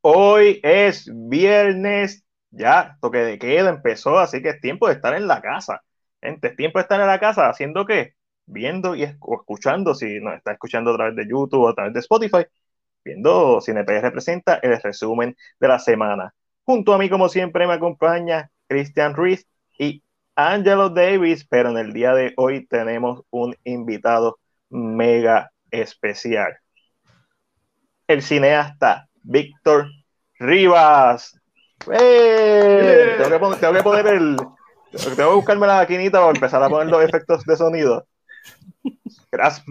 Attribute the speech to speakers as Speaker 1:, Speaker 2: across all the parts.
Speaker 1: Hoy es viernes, ya toque de queda empezó, así que es tiempo de estar en la casa. Gente, es tiempo de estar en la casa haciendo qué? Viendo y escuchando, si nos está escuchando a través de YouTube o a través de Spotify, viendo CinePR representa el resumen de la semana. Junto a mí, como siempre, me acompaña Christian Ruiz y Angelo Davis, pero en el día de hoy tenemos un invitado mega especial. El cineasta Víctor Rivas. ¡Eh! Tengo, que poner, tengo, que poner, el. Tengo que buscarme la maquinita para empezar a poner los efectos de sonido. Gracias.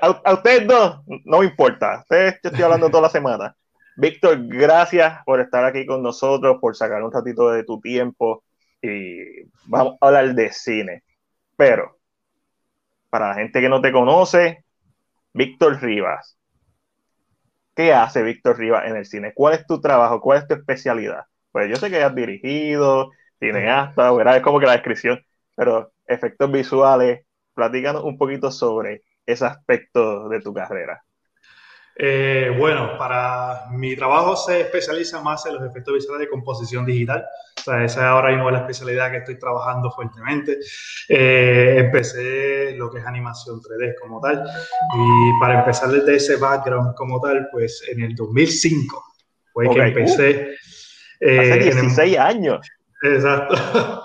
Speaker 1: A, ustedes dos no importa. Ustedes, yo estoy hablando toda la semana. Víctor, gracias por estar aquí con nosotros, por sacar un ratito de tu tiempo y vamos a hablar de cine. Pero, para la gente que no te conoce, Víctor Rivas. ¿Qué hace Víctor Rivas en el cine? ¿Cuál es tu trabajo? ¿Cuál es tu especialidad? Pues yo sé que has dirigido, cineasta, ¿verdad? Es como que la descripción, pero efectos visuales, platícanos un poquito sobre ese aspecto de tu carrera.
Speaker 2: Eh, bueno, para mi trabajo se especializa más en los efectos visuales de composición digital. O sea, esa es ahora mismo la especialidad que estoy trabajando fuertemente. Eh, empecé lo que es animación 3D como tal. Y para empezar desde ese background como tal, pues en el 2005 fue que empecé.
Speaker 1: Uh, hace 16 años.
Speaker 2: Exacto.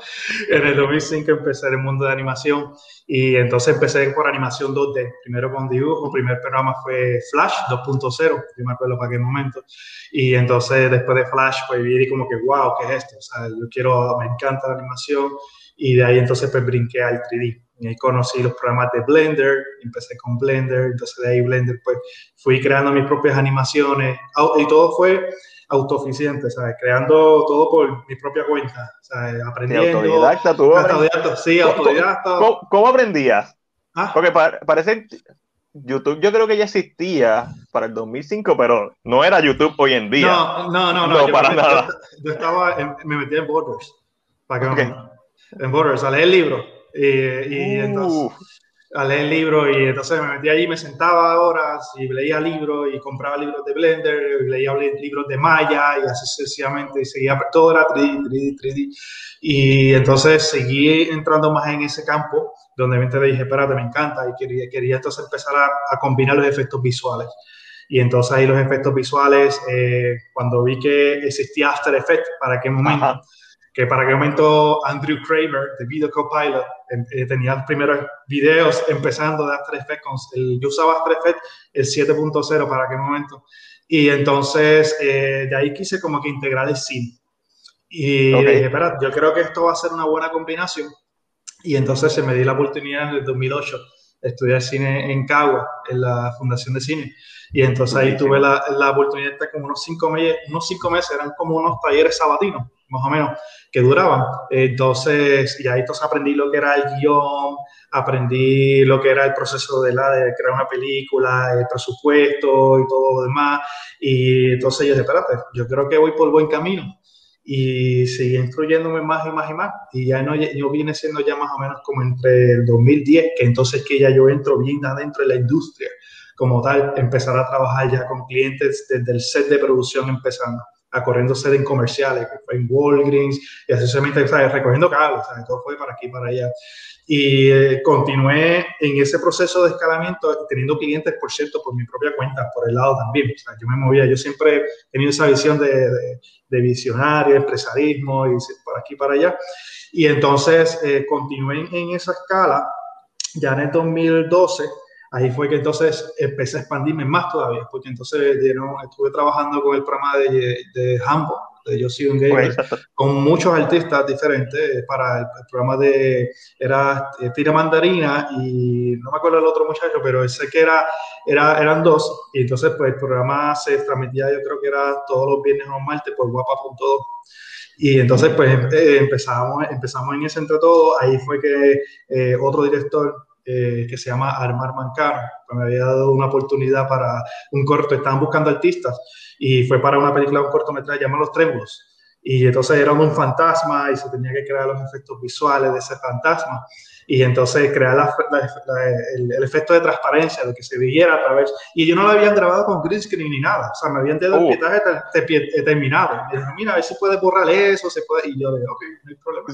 Speaker 2: en el 2005 empecé el mundo de animación y entonces empecé por animación 2D. Primero con dibujo, el primer programa fue Flash 2.0, yo me acuerdo para qué momento. Y entonces después de Flash, pues vi como que, wow, ¿qué es esto? O sea, yo quiero, me encanta la animación y de ahí entonces pues brinqué al 3D. Y ahí conocí los programas de Blender, empecé con Blender, entonces de ahí Blender pues fui creando mis propias animaciones y todo fue autoficiente, ¿sabes? Creando todo por mi propia cuenta, ¿sabes? Aprendiendo.
Speaker 1: autodidacta, tú. Autodidacta,
Speaker 2: sí, autodidacta.
Speaker 1: ¿Cómo, aprendías? ¿Ah? Porque parece YouTube yo creo que ya existía para el 2005, pero no era YouTube hoy en día.
Speaker 2: No, no, no, no.
Speaker 1: no para nada.
Speaker 2: Yo, estaba, me metí en Borders. Para que en Borders, a leer el libro. Y, y entonces a leer el libro y entonces me metí allí, me sentaba horas y leía libros y compraba libros de Blender, leía libros de Maya y así sucesivamente y seguía todo era 3D, 3D, 3D. Y entonces seguí entrando más en ese campo donde me dije, espérate, me encanta y quería, quería entonces empezar a, combinar los efectos visuales. Y entonces ahí los efectos visuales, eh, cuando vi que existía After Effects, ¿para qué momento? Que para aquel momento Andrew Kramer de Video Copilot eh, tenía los primeros videos empezando de After Effects. El, yo usaba After Effects el 7.0 para aquel momento. Y entonces eh, de ahí quise como que integrar el cine. Y dije, espera, yo creo que esto va a ser una buena combinación. Y entonces se me di la oportunidad en el 2008 de estudiar cine en Cagua, en la Fundación de Cine. Y entonces ahí tuve la, la oportunidad de como unos cinco meses, unos cinco meses, eran como unos talleres sabatinos más o menos, que duraban. Entonces, y ahí entonces aprendí lo que era el guion, aprendí lo que era el proceso de, la, de crear una película, el presupuesto y todo lo demás. Y entonces yo dije, espérate, yo creo que voy por buen camino. Y seguí instruyéndome más y más y más. Y ya no, yo vine siendo ya más o menos como entre el 2010, que entonces que ya yo entro bien adentro de la industria como tal, empezar a trabajar ya con clientes desde el set de producción empezando a corriendo sede en comerciales, en Walgreens, y así me recogiendo cables, todo fue para aquí y para allá. Y eh, continué en ese proceso de escalamiento, teniendo clientes, por cierto, por mi propia cuenta, por el lado también. O sea, yo me movía, yo siempre he tenido esa visión de, de, visionario, empresarismo, y por aquí para allá. Y entonces eh, continué en esa escala, ya en el 2012 ahí fue que entonces empecé a expandirme más todavía, porque entonces estuve trabajando con el programa de, de Hambo, de Yo soy un gamer, con muchos artistas diferentes para el, programa de, era eh, Tira Mandarina y no me acuerdo el otro muchacho, pero sé que era, era, eran dos, y entonces pues el programa se transmitía yo creo que era todos los viernes o martes por guapa.do. Y entonces, pues eh, empezamos, empezamos en ese entre todo. Ahí fue que eh, otro director eh, que se llama Armar Mancano. Me había dado una oportunidad para un corto, estaban buscando artistas y fue para una película, un cortometraje llamado Los Trémulos. y entonces era un fantasma y se tenía que crear los efectos visuales de ese fantasma y entonces crear el, efecto de transparencia, de que se viera a través. Y yo no lo habían grabado con green screen ni nada, o sea, me habían dado el uh. pietaje terminado. Y dije, mira, a ver si puede borrar eso, se puede. Y yo le digo, ok, no hay problema.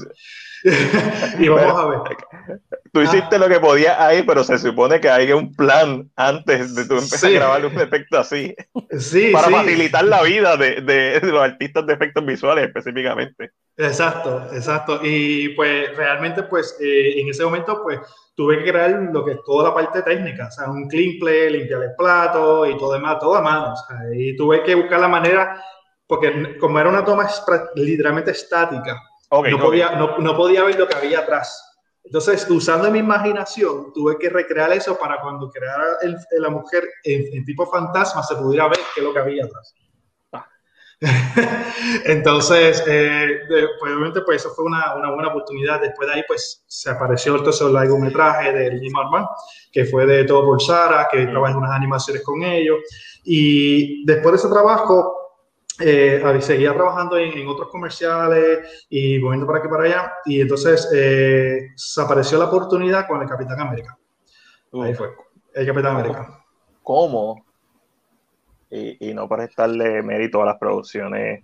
Speaker 2: y vamos a ver.
Speaker 1: Tú hiciste lo que podías ahí, pero se supone que hay un plan antes de tú empezar a grabar un efecto así. Sí, para facilitar la vida de, de los artistas de efectos visuales específicamente.
Speaker 2: Exacto, exacto. Y pues realmente pues eh, en ese momento pues tuve que crear lo que es toda la parte técnica, o sea, un clean play, limpiar el plato y todo demás, todo a mano. O sea, y tuve que buscar la manera, porque como era una toma literalmente estática, no, podía, no, no, podía ver lo que había atrás. Entonces, usando mi imaginación, tuve que recrear eso para cuando creara el, la mujer en, en tipo fantasma se pudiera ver qué es lo que había atrás. Entonces, eh, pues, obviamente, pues eso fue una, una, buena oportunidad. Después de ahí, pues se apareció el largometraje de Jim Marman, que fue de Todo por Sara, que trabajé en unas animaciones con ellos. Y después de ese trabajo, eh, seguía trabajando en, otros comerciales y moviendo para aquí para allá. Y entonces eh, se apareció la oportunidad con el Capitán América. Ahí fue, el Capitán América.
Speaker 1: ¿Cómo? Y, y no para estarle mérito a las producciones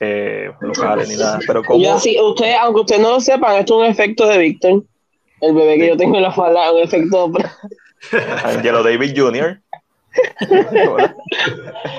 Speaker 1: eh, locales ni nada. Pero como...
Speaker 3: usted, aunque usted no lo sepa, esto es un efecto de Víctor. El bebé que yo tengo en la falda, un efecto.
Speaker 1: Angelo David Jr.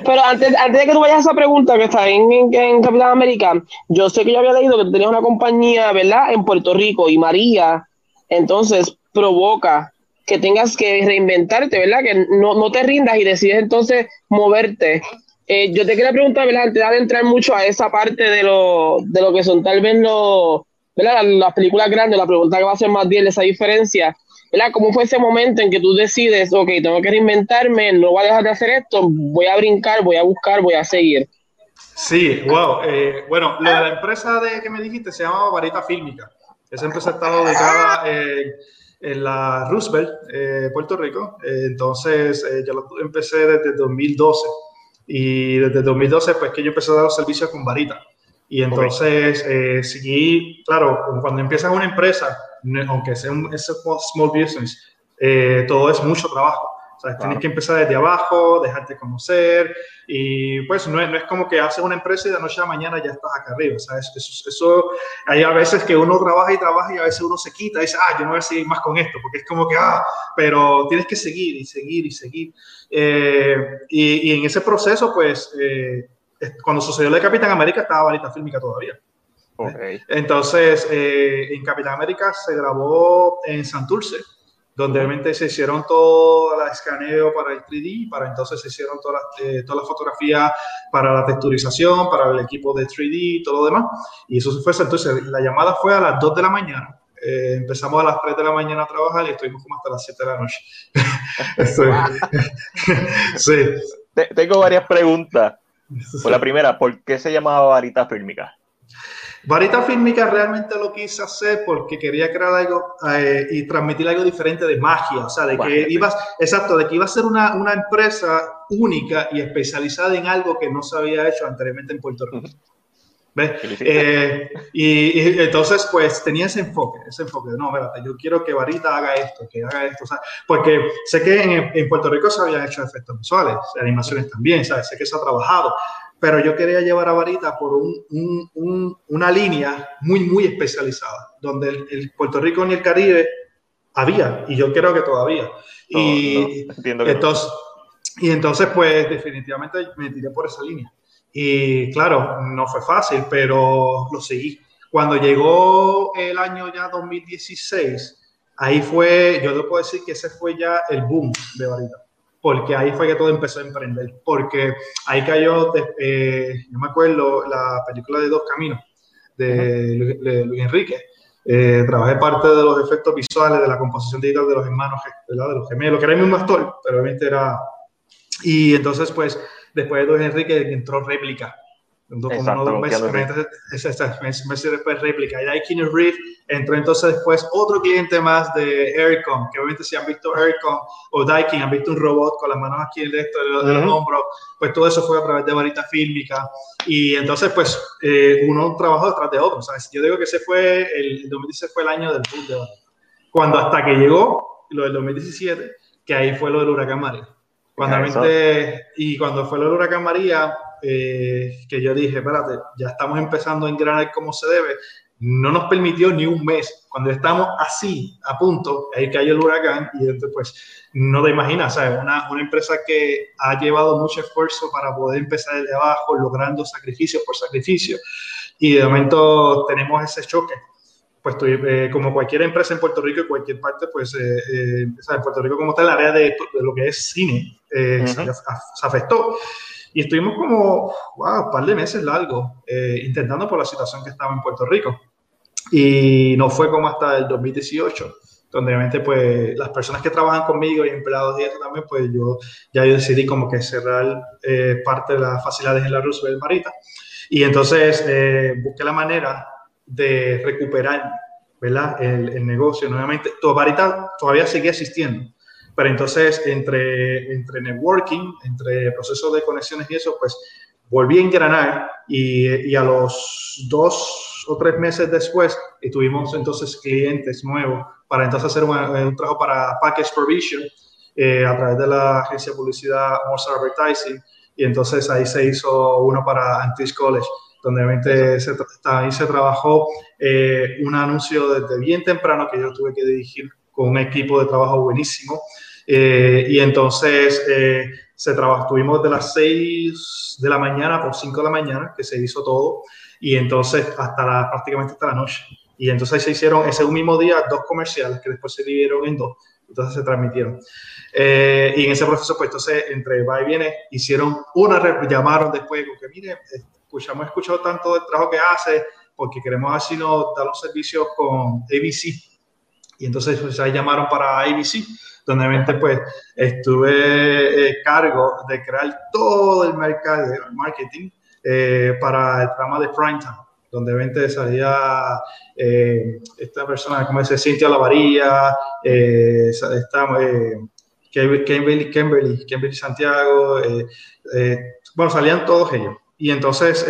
Speaker 3: Pero antes, antes de que tú vayas a esa pregunta que está en, en, Capitán América, yo sé que yo había leído que tú tenías una compañía, ¿verdad? En Puerto Rico y María, entonces provoca que tengas que reinventarte, ¿verdad? Que no, no te rindas y decides entonces moverte. Eh, yo te quería preguntar, ¿verdad? Antes de entrar mucho a esa parte de lo, de lo que son tal vez los, ¿verdad? Las películas grandes, la pregunta que va a ser más bien esa diferencia, ¿verdad? ¿Cómo fue ese momento en que tú decides, ok, tengo que reinventarme, no voy a dejar de hacer esto, voy a brincar, voy a buscar, voy a seguir?
Speaker 2: Sí, wow. Eh, bueno, la, empresa de que me dijiste se llamaba Varita Fílmica. Esa empresa estaba dedicada... Eh, en la Roosevelt, eh, Puerto Rico. Eh, entonces, eh, yo empecé desde 2012 y desde 2012 pues que yo empecé a dar los servicios con varita. Y entonces seguí, claro, cuando empiezas una empresa, aunque sea un small business, todo es mucho trabajo. O sea, tienes que empezar desde abajo, dejarte conocer y pues no es, no es, como que haces una empresa y de noche a mañana ya estás acá arriba. O sea, eso, eso, hay a veces que uno trabaja y trabaja y a veces uno se quita y dice, ah, yo no voy a seguir más con esto, porque es como que, ah, pero tienes que seguir y seguir y seguir. Eh, y, y, en ese proceso, pues, eh, cuando sucedió lo de Capitán América, estaba Varita Fílmica todavía. Okay. Entonces, eh, en Capitán América se grabó en Santurce donde obviamente se hicieron todo el escaneo para el 3D, para entonces se hicieron todas las eh, toda la fotografías para la texturización, para el equipo de 3D y todo lo demás. Y eso fue, entonces la llamada fue a las 2 de la mañana. Eh, empezamos a las 3 de la mañana a trabajar y estuvimos como hasta las 7 de la
Speaker 1: noche. sí. Tengo varias preguntas. Por la primera, ¿por qué se llamaba varita fílmica?
Speaker 2: Varita Fílmica realmente lo quise hacer porque quería crear algo eh, y transmitir algo diferente de magia, o sea, de que ibas, exacto, de que iba a ser una, una, empresa única y especializada en algo que no se había hecho anteriormente en Puerto Rico. ¿Ves? Eh, y, entonces, pues tenía ese enfoque, ese enfoque. No, espérate, yo quiero que Varita haga esto, que haga esto, o sea, porque sé que en, en, Puerto Rico se habían hecho efectos visuales, animaciones también, ¿sabes? Sé que se ha trabajado, pero yo quería llevar a Varita por un, un, una línea muy, muy especializada, donde el, Puerto Rico ni el Caribe había, y yo creo que todavía. y, entonces, y entonces, pues definitivamente me tiré por esa línea. Y claro, no fue fácil, pero lo seguí. Cuando llegó el año ya 2016, ahí fue, yo debo decir que ese fue ya el boom de Varita porque ahí fue que todo empezó a emprender, porque ahí cayó, eh, yo me acuerdo, la película de Dos Caminos de, Luis Enrique. Eh, trabajé parte de los efectos visuales, de la composición digital de los hermanos, ¿verdad? de los gemelos, que era el mismo actor, pero obviamente era... Y entonces, pues, después de Luis Enrique entró Réplica. Como unos meses, meses, después réplica. Y de ahí Keanu Reeves entró entonces después otro cliente más de Aircom, que obviamente si han visto Aircom o Daikin, han visto un robot con las manos aquí en esto del, hombro, pues todo eso fue a través de varita fílmica. Y entonces, pues, eh, uno trabajó detrás de otro. ¿sabes? Yo digo que ese fue, el 2016 fue el año del boom de Cuando hasta que llegó lo del 2017, que ahí fue lo del huracán María. Cuando y cuando fue lo del huracán María, eh, que yo dije, espérate, ya estamos empezando a engranar como se debe, no nos permitió ni un mes. Cuando estamos así, a punto, ahí cayó el huracán y entonces, pues, no te imaginas, ¿sabes? Una, una empresa que ha llevado mucho esfuerzo para poder empezar desde abajo, logrando sacrificio por sacrificio, y de momento tenemos ese choque. Pues eh, como cualquier empresa en Puerto Rico y cualquier parte, pues eh, eh en Puerto Rico como está el área de, de, lo que es cine eh, se, se afectó. Y estuvimos como, wow, un par de meses largos eh, intentando por la situación que estaba en Puerto Rico. Y no fue como hasta el 2018, donde obviamente pues las personas que trabajan conmigo y empleados y eso también, pues yo ya yo decidí como que cerrar eh, parte de las facilidades en la Roosevelt Marita. Y entonces eh, busqué la manera de recuperar ¿verdad? El, el negocio nuevamente. Marita todavía seguía existiendo pero entonces, entre, entre networking, entre procesos de conexiones y eso, pues volví a engranar y, y a los dos o tres meses después tuvimos entonces clientes nuevos para entonces hacer un, un trabajo para Package Provision eh, a través de la agencia de publicidad Monster Advertising. Y entonces ahí se hizo uno para Antis College donde obviamente se, ahí se trabajó eh, un anuncio desde bien temprano que yo tuve que dirigir con un equipo de trabajo buenísimo eh, y entonces eh, se trabajó, estuvimos de las 6 de la mañana por 5 de la mañana, que se hizo todo, y entonces hasta la, prácticamente hasta la noche. Y entonces se hicieron ese mismo día dos comerciales que después se dividieron en dos, entonces se transmitieron. Eh, y en ese proceso, pues entonces entre va y viene, hicieron una, llamaron después, que mire, escuchamos, escuchado tanto del trabajo que hace, porque queremos así nos dar los servicios con ABC. Y entonces pues, ahí llamaron para ABC donde pues estuve eh, cargo de crear todo el mercado de marketing eh, para el programa de Primetime, donde obviamente salía eh, esta persona, como dice, Cintia Lavaría, eh, está, Kimberly, Kimberly, Kimberly Santiago, bueno, salían todos ellos. Y entonces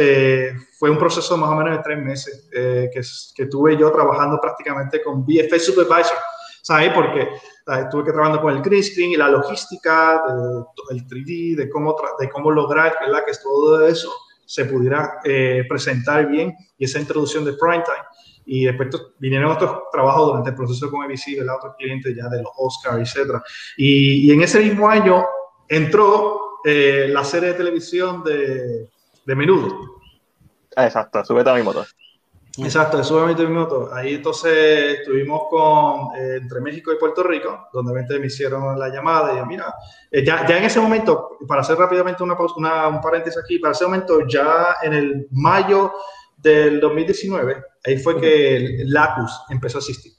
Speaker 2: fue un proceso más o menos de tres meses que, que tuve yo trabajando prácticamente con BFA Supervisor, ¿sabes? Porque estuve que trabajando con el green screen y la logística, del 3D, de cómo, de cómo lograr ¿verdad? que todo eso se pudiera eh, presentar bien y esa introducción de prime time. Y después vinieron otros trabajos durante el proceso con ABC, ¿verdad? otros clientes ya de los Oscars, etc. Y, y en ese mismo año entró eh, la serie de televisión de, de Menudo.
Speaker 1: Exacto, sube a mi motor.
Speaker 2: Exacto, eso 20 minutos. Ahí entonces estuvimos con, eh, entre México y Puerto Rico, donde me hicieron la llamada y yo, mira, eh, ya, ya, en ese momento, para hacer rápidamente una, una, un paréntesis aquí, para ese momento ya en el mayo del 2019, ahí fue que Lacus empezó a asistir.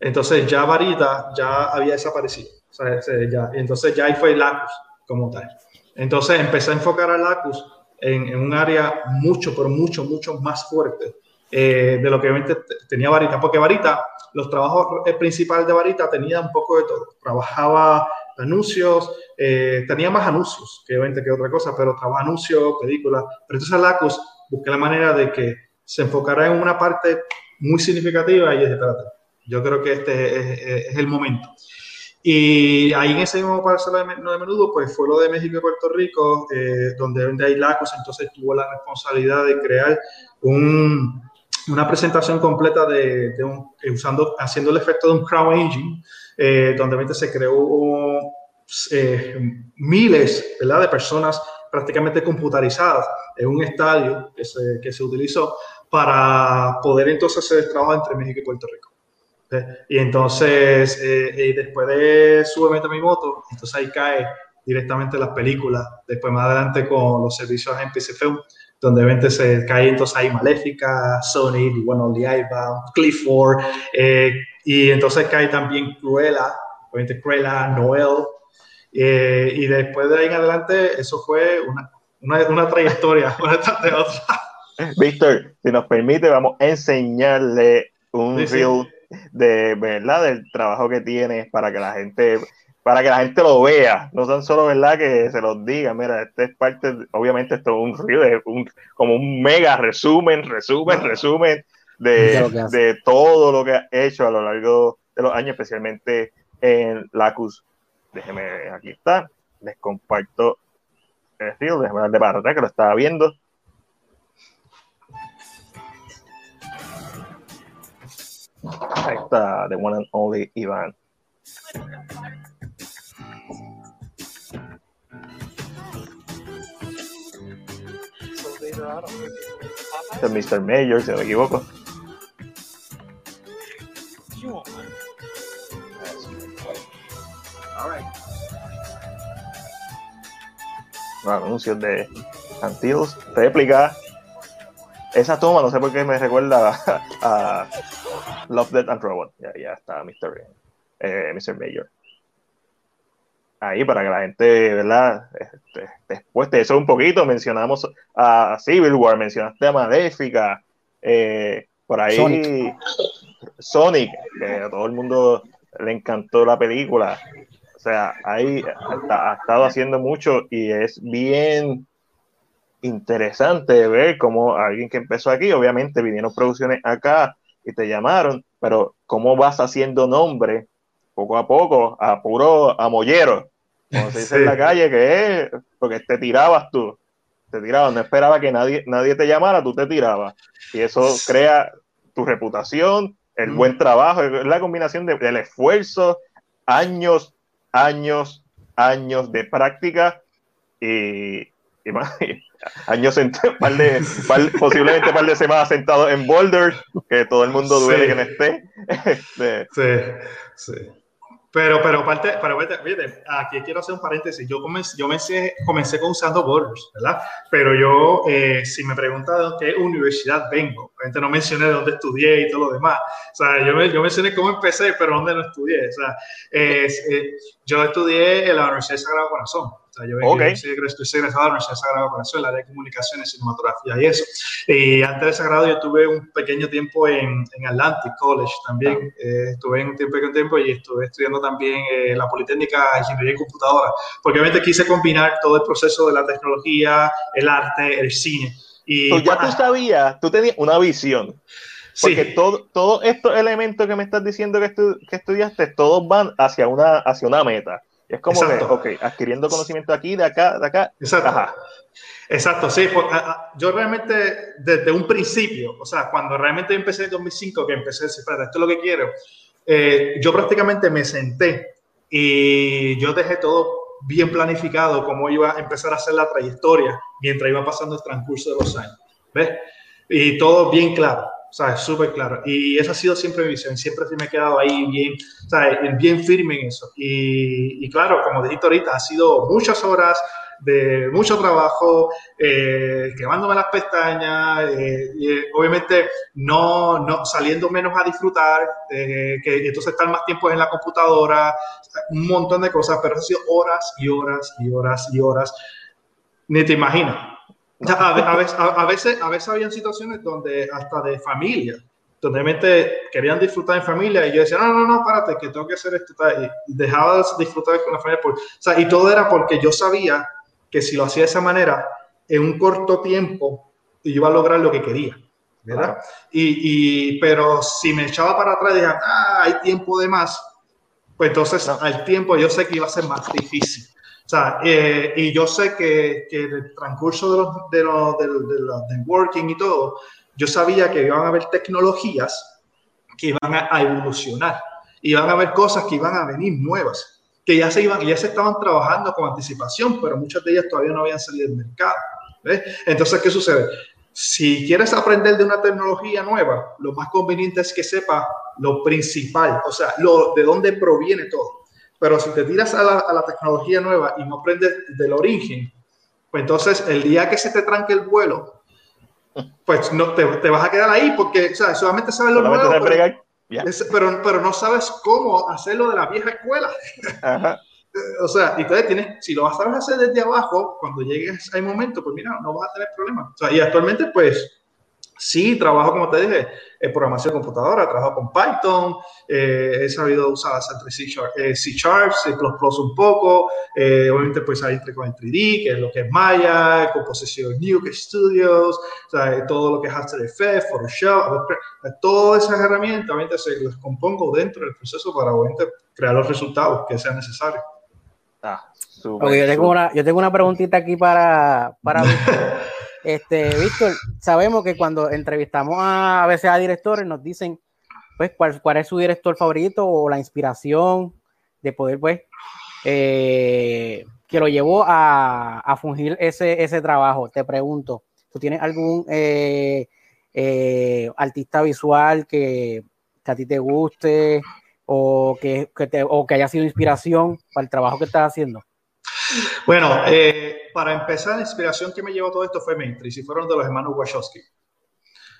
Speaker 2: Entonces ya Varita ya había desaparecido. O sea, ya, entonces ya ahí fue Lacus como tal. Entonces empecé a enfocar a Lacus en, un área mucho, pero mucho, mucho más fuerte eh, de lo que obviamente tenía Varita, porque Varita, los trabajos eh, principales de Varita tenía un poco de todo. Trabajaba anuncios, eh, tenía más anuncios que obviamente que otra cosa, pero trabajaba anuncios, películas. Pero entonces Lacus busqué la manera de que se enfocara en una parte muy significativa y dije, espérate, yo creo que este es, es el momento. Y ahí en ese mismo parcelo de, de menudo, pues fue lo de México y Puerto Rico, eh, donde hay Lacos, entonces tuvo la responsabilidad de crear un, una presentación completa de, de un, eh, usando, haciendo el efecto de un crowd engine, eh, donde se creó eh, miles ¿verdad? de personas prácticamente computarizadas en un estadio que se, que se utilizó para poder entonces hacer el trabajo entre México y Puerto Rico. Y entonces, eh, y después de Súbeme a mi moto, entonces ahí cae directamente las películas. Después más adelante con los servicios en PC Film, donde obviamente se cae entonces ahí Maléfica, Sony, bueno, Liaiba, Clifford, eh, y entonces cae también Cruella, obviamente Cruella, Noel, eh, y después de ahí en adelante, eso fue una, una, una trayectoria, una de otra.
Speaker 1: Víctor, si nos permite, vamos a enseñarle un reel de verdad del trabajo que tienes para que la gente para que la gente lo vea, no tan solo verdad que se los diga, mira, este es parte, obviamente esto es un reel, un, como un mega resumen, resumen, resumen de, de todo lo que ha hecho a lo largo de los años, especialmente en Lacus. Déjeme, aquí está, les comparto el reel, déjeme darle para atrás que lo estaba viendo. Ahí está, the one and only Iván. Este es Mr. Mayor, si no me equivoco. anuncios de Antilles, réplica. Esa toma, no sé por qué me recuerda a, Love, Death and Robot. Ya, ya está Mr. Eh, Mr. Mayor. Ahí para que la gente, ¿verdad? Este, después de eso un poquito, mencionamos a Civil War, mencionaste a Maléfica, eh, por ahí Sonic. que a todo el mundo le encantó la película. O sea, ahí ha, ha estado haciendo mucho y es bien interesante ver cómo alguien que empezó aquí, obviamente vinieron producciones acá y te llamaron, pero cómo vas haciendo nombre poco a poco a puro amollero, como se dice en la calle, que es porque te tirabas tú, te tirabas, no esperaba que nadie, nadie te llamara, tú te tirabas. Y eso crea tu reputación, el mm. buen trabajo, la combinación del esfuerzo, años, años, años de práctica y, años par de, posiblemente un par de semanas sentado en Boulder, que todo el mundo duele que no esté.
Speaker 2: Este, sí, sí. Pero, pero, parte, pero fíjate, aquí quiero hacer un paréntesis. Yo comencé, yo comencé, comencé con usando Borders, ¿verdad? Pero yo, eh, si me preguntan de qué universidad vengo, obviamente no mencioné de dónde estudié y todo lo demás. O sea, yo, yo mencioné cómo empecé, pero dónde no estudié. O sea, eh, yo estudié en la Universidad de Sagrado Corazón. Sea, yo, okay. soy, estoy egresado de la Universidad Sagrado Corazón, en la área de comunicaciones, cinematografía y eso. Y antes de Sagrado yo tuve un pequeño tiempo en, en Atlantic College también. Eh, estuve en un tiempo, un tiempo y estuve estudiando también eh, la Politécnica Ingeniería y Computadora, porque obviamente quise combinar todo el proceso de la tecnología, el arte, el cine. Y,
Speaker 1: pues ya tú sabías, tú tenías una visión. Porque sí. todos todo estos elementos que me estás diciendo que, estu que estudiaste, todos van hacia una, hacia una meta. Es como que, adquiriendo conocimiento aquí, de acá, de acá.
Speaker 2: Exacto. Exacto, sí. Pues, yo realmente, desde un principio, o sea, cuando realmente empecé en 2005, que empecé a decir, esto es lo que quiero, eh, yo prácticamente me senté y yo dejé todo bien planificado, cómo iba a empezar a hacer la trayectoria mientras iba pasando el transcurso de los años. ¿Ves? Y todo bien claro. O sea, súper claro. Y esa ha sido siempre mi visión. Siempre me he quedado ahí bien, sea, bien firme en eso. Y, y claro, como dijiste ahorita, ha sido muchas horas de mucho trabajo, eh, quemándome las pestañas, eh, eh, obviamente no, no, saliendo menos a disfrutar, eh, que entonces estar más tiempo en la computadora, un montón de cosas, pero ha sido horas y horas y horas y horas. Ni te imaginas a, veces, a, veces, a veces habían situaciones donde hasta de familia, donde realmente querían disfrutar en familia y yo decía, no, no, no, párate, que tengo que hacer esto. Y dejaba de disfrutar con la familia. Por, o sea, y todo era porque yo sabía que si lo hacía de esa manera, en un corto tiempo, iba a lograr lo que quería. ¿verdad? Y, y, pero si me echaba para atrás y decía, ah, hay tiempo de más, pues entonces al tiempo yo sé que iba a ser más difícil. O sea, eh, y yo sé que, que, el transcurso de los, de los, de los, de working y todo, yo sabía que iban a haber tecnologías que iban a, a, evolucionar, iban a haber cosas que iban a venir nuevas, que ya se iban, ya se estaban trabajando con anticipación, pero muchas de ellas todavía no habían salido del mercado. ¿ves? Entonces, ¿qué sucede? Si quieres aprender de una tecnología nueva, lo más conveniente es que sepa lo principal, o sea, lo, de dónde proviene todo. Pero si te tiras a la, a la tecnología nueva y no aprendes del origen, pues entonces el día que se te tranque el vuelo, pues no te, te vas a quedar ahí porque o sea, solamente sabes lo solamente nuevo, pero, es, pero, pero, no sabes cómo hacerlo de la vieja escuela. Ajá. o sea, entonces tienes, si lo vas a hacer desde abajo, cuando llegues a un momento, pues mira, no vas a tener problemas. O sea, y actualmente, pues, Sí, trabajo, como te dije, programación de computadora, trabajo con Python, eh, he sabido usar C Sharp, eh, C Sharp, C++ un poco, eh, obviamente pues ahí entré con el 3D, que es lo que es Maya, composición Nuke Studios, o sea, todo lo que es After Effects, Photoshop, todas esas herramientas, obviamente se las compongo dentro del proceso para obviamente crear los resultados que sean necesarios.
Speaker 4: Ah, super, yo, tengo una, yo tengo una preguntita aquí para, para Este, Víctor, sabemos que cuando entrevistamos a, veces a directores nos dicen, pues, cuál, cuál es su director favorito o la inspiración de poder, pues, eh, que lo llevó a, a, fungir ese, ese trabajo. Te pregunto, ¿tú tienes algún eh, eh, artista visual que, que, a ti te guste o que, que te, o que haya sido inspiración para el trabajo que estás haciendo?
Speaker 2: Bueno, eh, para empezar, la inspiración que me llevó todo esto fue Matrix y fueron de los hermanos Wachowski.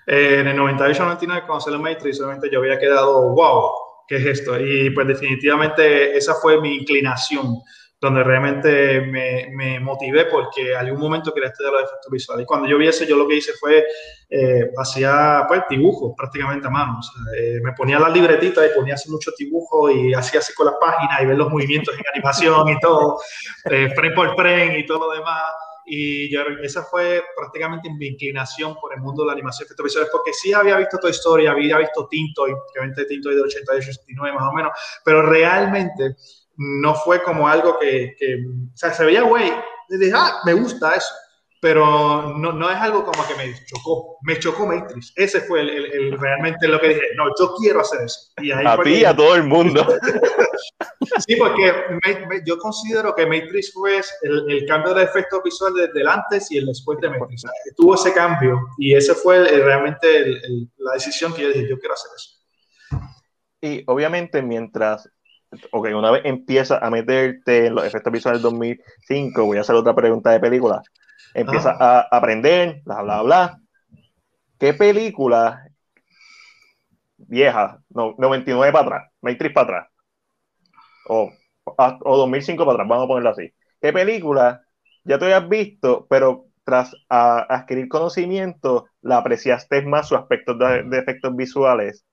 Speaker 2: Eh, en el 98-99, cuando salió Matrix, solamente yo había quedado, wow, ¿qué es esto? Y pues definitivamente esa fue mi inclinación donde realmente me, me, motivé porque algún momento quería estudiar los efectos visuales. Y cuando yo vi eso, yo lo que hice fue, eh, hacía pues, dibujos prácticamente a mano. Eh, me ponía la libretita y ponía así muchos dibujos y hacía así con las páginas y ver los movimientos en animación y todo, eh, frame por frame y todo lo demás. Y yo, esa fue prácticamente mi inclinación por el mundo de la animación efectos visuales, porque sí había visto toda historia, había visto Tinto, y obviamente Tinto de 88, 89 más o menos, pero realmente no fue como algo que, o sea, se veía güey, dije, ah, me gusta eso, pero no, no, es algo como que me chocó, me chocó Matrix, ese fue el, realmente lo que dije, no, yo quiero hacer eso.
Speaker 1: Y ahí a ti, a todo el mundo.
Speaker 2: sí, porque yo considero que Matrix fue el, cambio de efectos visuales desde el antes y el después de Matrix, tuvo ese cambio y ese fue realmente la decisión que yo dije, yo quiero hacer eso.
Speaker 1: Y obviamente mientras ok, una vez empieza a meterte en los efectos visuales del 2005, voy a hacer otra pregunta de película. Empieza a aprender, bla, bla, bla. ¿Qué película vieja, no, 99 para atrás, Matrix para atrás, o, o 2005 para atrás, vamos a ponerlo así? ¿Qué película ya te habías visto, pero tras adquirir conocimiento, la apreciaste más su aspecto de, de efectos visuales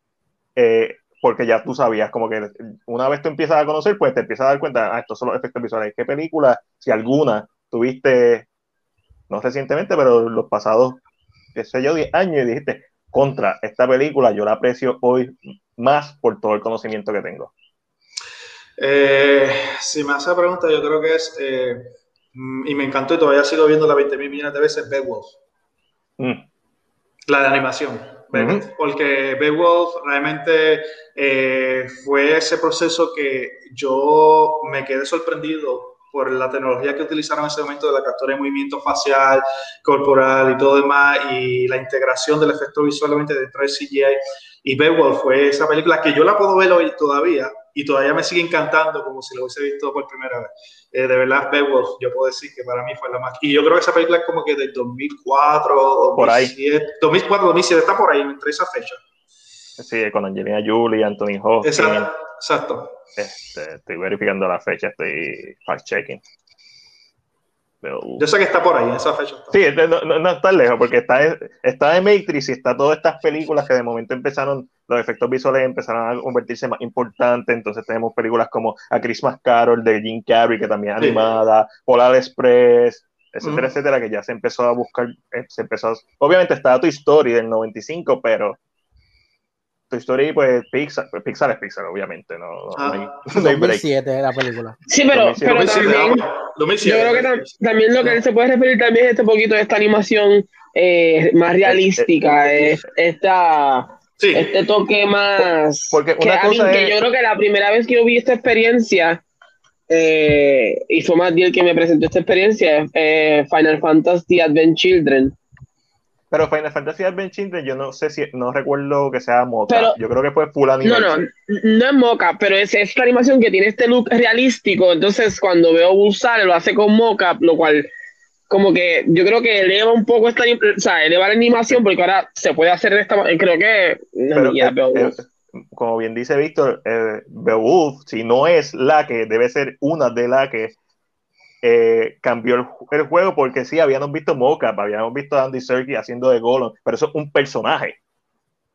Speaker 1: eh, porque ya tú sabías, como que una vez tú empiezas a conocer, pues te empiezas a dar cuenta, ah, estos son los efectos visuales. ¿Qué película, si alguna, tuviste, no recientemente, pero los pasados, qué sé yo, 10 años y dijiste, contra esta película, yo la aprecio hoy más por todo el conocimiento que tengo?
Speaker 2: Eh, si me hace la pregunta, yo creo que es, eh, y me encantó y todavía sigo viendo la 20 mil millones de veces, Beowulf. Mm. La de animación porque Beowulf realmente eh, fue ese proceso que yo me quedé sorprendido por la tecnología que utilizaron en ese momento de la captura de movimiento facial, corporal y todo demás, y la integración del efecto visualmente dentro del CGI. Y Beowulf fue esa película que yo la puedo ver hoy todavía, y todavía me sigue encantando como si lo hubiese visto por primera vez. Eh, de verdad, Beowulf, yo puedo decir que para mí fue la más... Y yo creo que esa película es como que del 2004, 2007, por ahí. 2004, 2007, está por ahí, entre esa fecha.
Speaker 1: Sí, con Angelina Jolie, Anthony Hopkins.
Speaker 2: Exacto. exacto.
Speaker 1: Este, estoy verificando la fecha, estoy fact-checking.
Speaker 2: Yo sé que está por ahí, en esa fecha.
Speaker 1: Sí, no, no, está lejos, porque está, está de Matrix y está todas estas películas que de momento empezaron, los efectos visuales empezaron a convertirse más importantes. Entonces tenemos películas como A Christmas Carol de Jim Carrey, que también es animada, Polar Express, etcétera, etcétera, que ya se empezó a buscar, eh, se empezó obviamente está tu historia del 95, pero tu Story, pues Pixar, pues, Pixar es Pixar, obviamente, no, no, ah, hay, no hay 2007
Speaker 3: la película. Sí, pero, pero también, yo creo que también lo que se puede referir también es este poquito de esta animación eh, más realística, eh, esta, este toque más... Porque una que, cosa que yo creo que la primera vez que yo vi esta experiencia, eh, y fue más el que me presentó esta experiencia, eh, Final Fantasy Advent Children.
Speaker 1: Pero Final Fantasy Adventure, yo no sé si, no recuerdo que sea moca. yo creo que fue full animation.
Speaker 3: No, no, no es moca, pero es esta animación que tiene este look realístico. Entonces, cuando veo Bullseye, lo hace con moca, lo cual, como que yo creo que eleva un poco esta, o sea, eleva la animación, porque ahora se puede hacer de esta manera. Creo que.
Speaker 1: No, pero, como bien dice Víctor, eh, Beowulf, si no es la que, debe ser una de las que eh, cambió el, juego, porque sí, habíamos visto Mocap, habíamos visto a Andy Serkis haciendo de Gollum, pero eso es un personaje.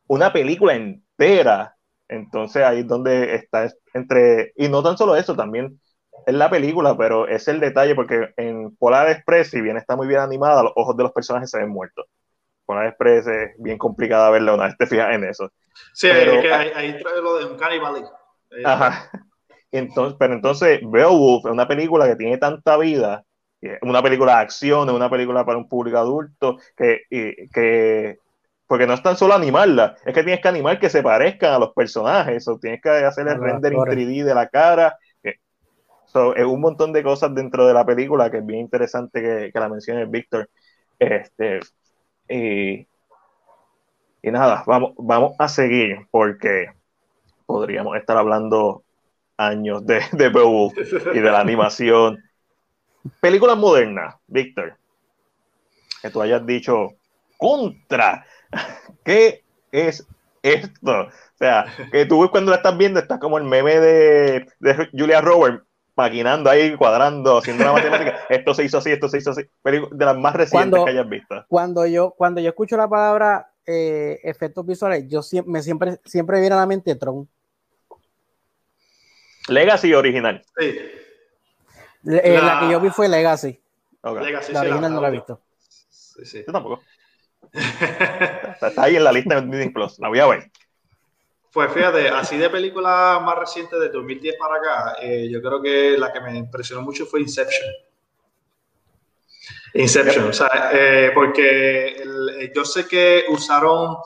Speaker 1: Una película entera. Entonces ahí es donde está entre. Y no tan solo eso, también es la película, pero es el detalle, porque en Polar Express, si bien está muy bien animada, los ojos de los personajes se ven muertos. Polar Express es bien complicada verla una vez te fijas en eso.
Speaker 2: Sí, pero, que ahí, trae lo de un cannibal.
Speaker 1: Ajá. Entonces, pero entonces Beowulf es una película que tiene tanta vida, una película de acción, una película para un público adulto, que, que porque no es tan solo animarla, es que tienes que animar que se parezcan a los personajes, o tienes que hacer el rendering 3D de la cara. es un montón de cosas dentro de la película que es bien interesante que, que la mencione Víctor. Este, y, y nada, vamos, vamos a seguir porque podríamos estar hablando años de, de y de la animación. Películas modernas, Víctor. Que tú hayas dicho, contra, ¿qué es esto? O sea, que tú cuando la estás viendo, estás como el meme de, de Julia Roberts, maquinando ahí, cuadrando, haciendo una matemática. Esto se hizo así, esto se hizo así. De las más recientes que hayas visto.
Speaker 4: Cuando yo, cuando yo escucho la palabra eh, efectos visuales, yo siempre, me siempre, siempre viene a la mente Tron.
Speaker 1: Legacy original.
Speaker 2: Sí.
Speaker 4: Eh, la... que yo vi fue Legacy. Legacy la original no la he visto.
Speaker 1: Sí, sí. Yo tampoco. está, ahí en la lista de Disney Plus. La voy a ver.
Speaker 2: Pues fíjate, así de película más reciente de 2010 para acá, eh, yo creo que la que me impresionó mucho fue Inception. Inception, o sea, eh, porque yo sé que usaron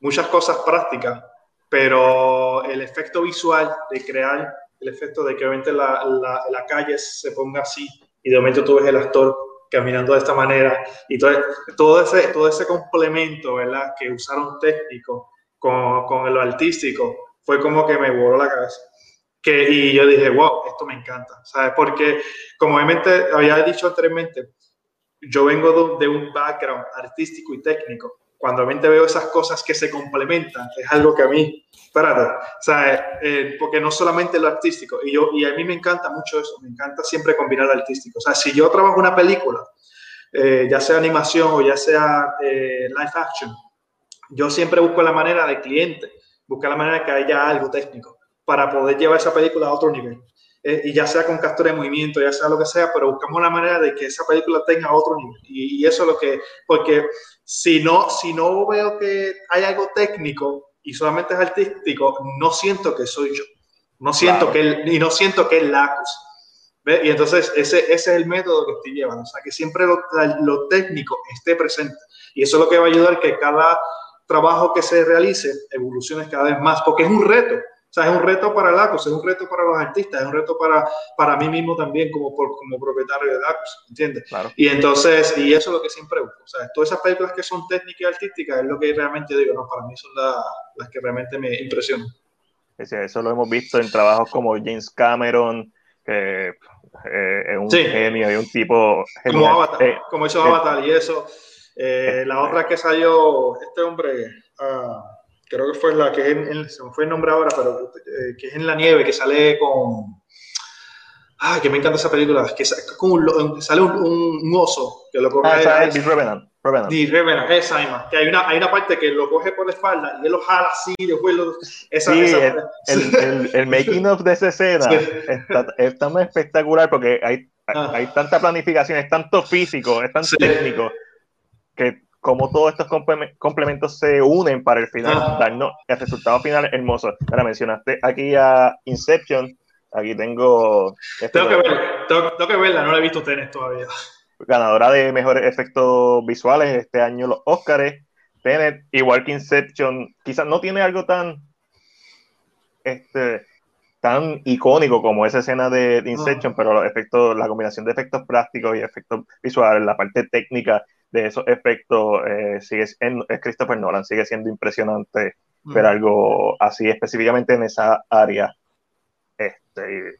Speaker 2: muchas cosas prácticas, pero el efecto visual de crear el efecto de que obviamente la, la, calle se ponga así y de momento tú ves el actor caminando de esta manera y todo, todo, ese, todo ese complemento ¿verdad? que usaron técnico con, con lo artístico fue como que me voló la cabeza. Que, y yo dije, wow, esto me encanta, ¿sabes? Porque como obviamente había dicho anteriormente, yo vengo de, un background artístico y técnico. Cuando obviamente veo esas cosas que se complementan, es algo que a mí espérate, sea, eh, porque no solamente lo artístico, y, yo, y a mí me encanta mucho eso, me encanta siempre combinar lo artístico. O sea, si yo trabajo una película, eh, ya sea animación o ya sea eh, live action, yo siempre busco la manera de cliente, buscar la manera de que haya algo técnico para poder llevar esa película a otro nivel. Y ya sea con captura de movimiento, ya sea lo que sea, pero buscamos la manera de que esa película tenga otro nivel. Y, y eso es lo que, porque si no, si no veo que hay algo técnico, y solamente es artístico, no siento que soy yo. No siento que él, y no siento que es Lacus. Y entonces ese, ese es el método que estoy llevando. O sea, que siempre lo, lo técnico esté presente. Y eso es lo que va a ayudar que cada trabajo que se realice evolucione cada vez más, porque es un reto. Sea, es un reto para Lacus, es un reto para los artistas, es un reto para, para mí mismo también como, como propietario de Lacus, ¿entiendes? Claro. Y entonces, y eso es lo que siempre busco. O sea, todas esas películas que son técnicas y artísticas es lo que realmente digo, no, para mí son las que realmente me impresionan.
Speaker 1: Eso lo hemos visto en trabajos como James Cameron, que eh, es un genio y un tipo
Speaker 2: Como, Avatar, eh, como hizo eh, Avatar y eso. la otra que salió, este hombre... Uh, creo que fue la que es en, se me fue el nombre ahora, pero eh, que es en la nieve, que sale con... Ah, que me encanta esa película, que sale, un, sale un, oso que lo coge...
Speaker 1: Ah, es Revenant.
Speaker 2: Revenant. Revenant, esa misma. Que hay una, hay una parte que lo coge por la espalda y él lo jala así, después lo... Esa,
Speaker 1: sí, el, el, el, making of de esa escena está, está, muy espectacular porque hay, ah. hay tanta planificación, es tanto físico, es tan técnico que cómo todos estos complementos se unen para el final, ah. darnos el resultado final hermoso. Ahora mencionaste aquí a Inception, aquí tengo...
Speaker 2: Este tengo, que verla, tengo, que verla, no la he visto ustedes todavía.
Speaker 1: Ganadora de mejores efectos visuales este año los Oscars. Tenet, igual que Inception, quizás no tiene algo tan este, tan icónico como esa escena de, Inception, pero los efectos, la combinación de efectos prácticos y efectos visuales, la parte técnica de esos efectos eh, sigue, es Christopher Nolan, sigue siendo impresionante ver algo así específicamente en esa área. Este,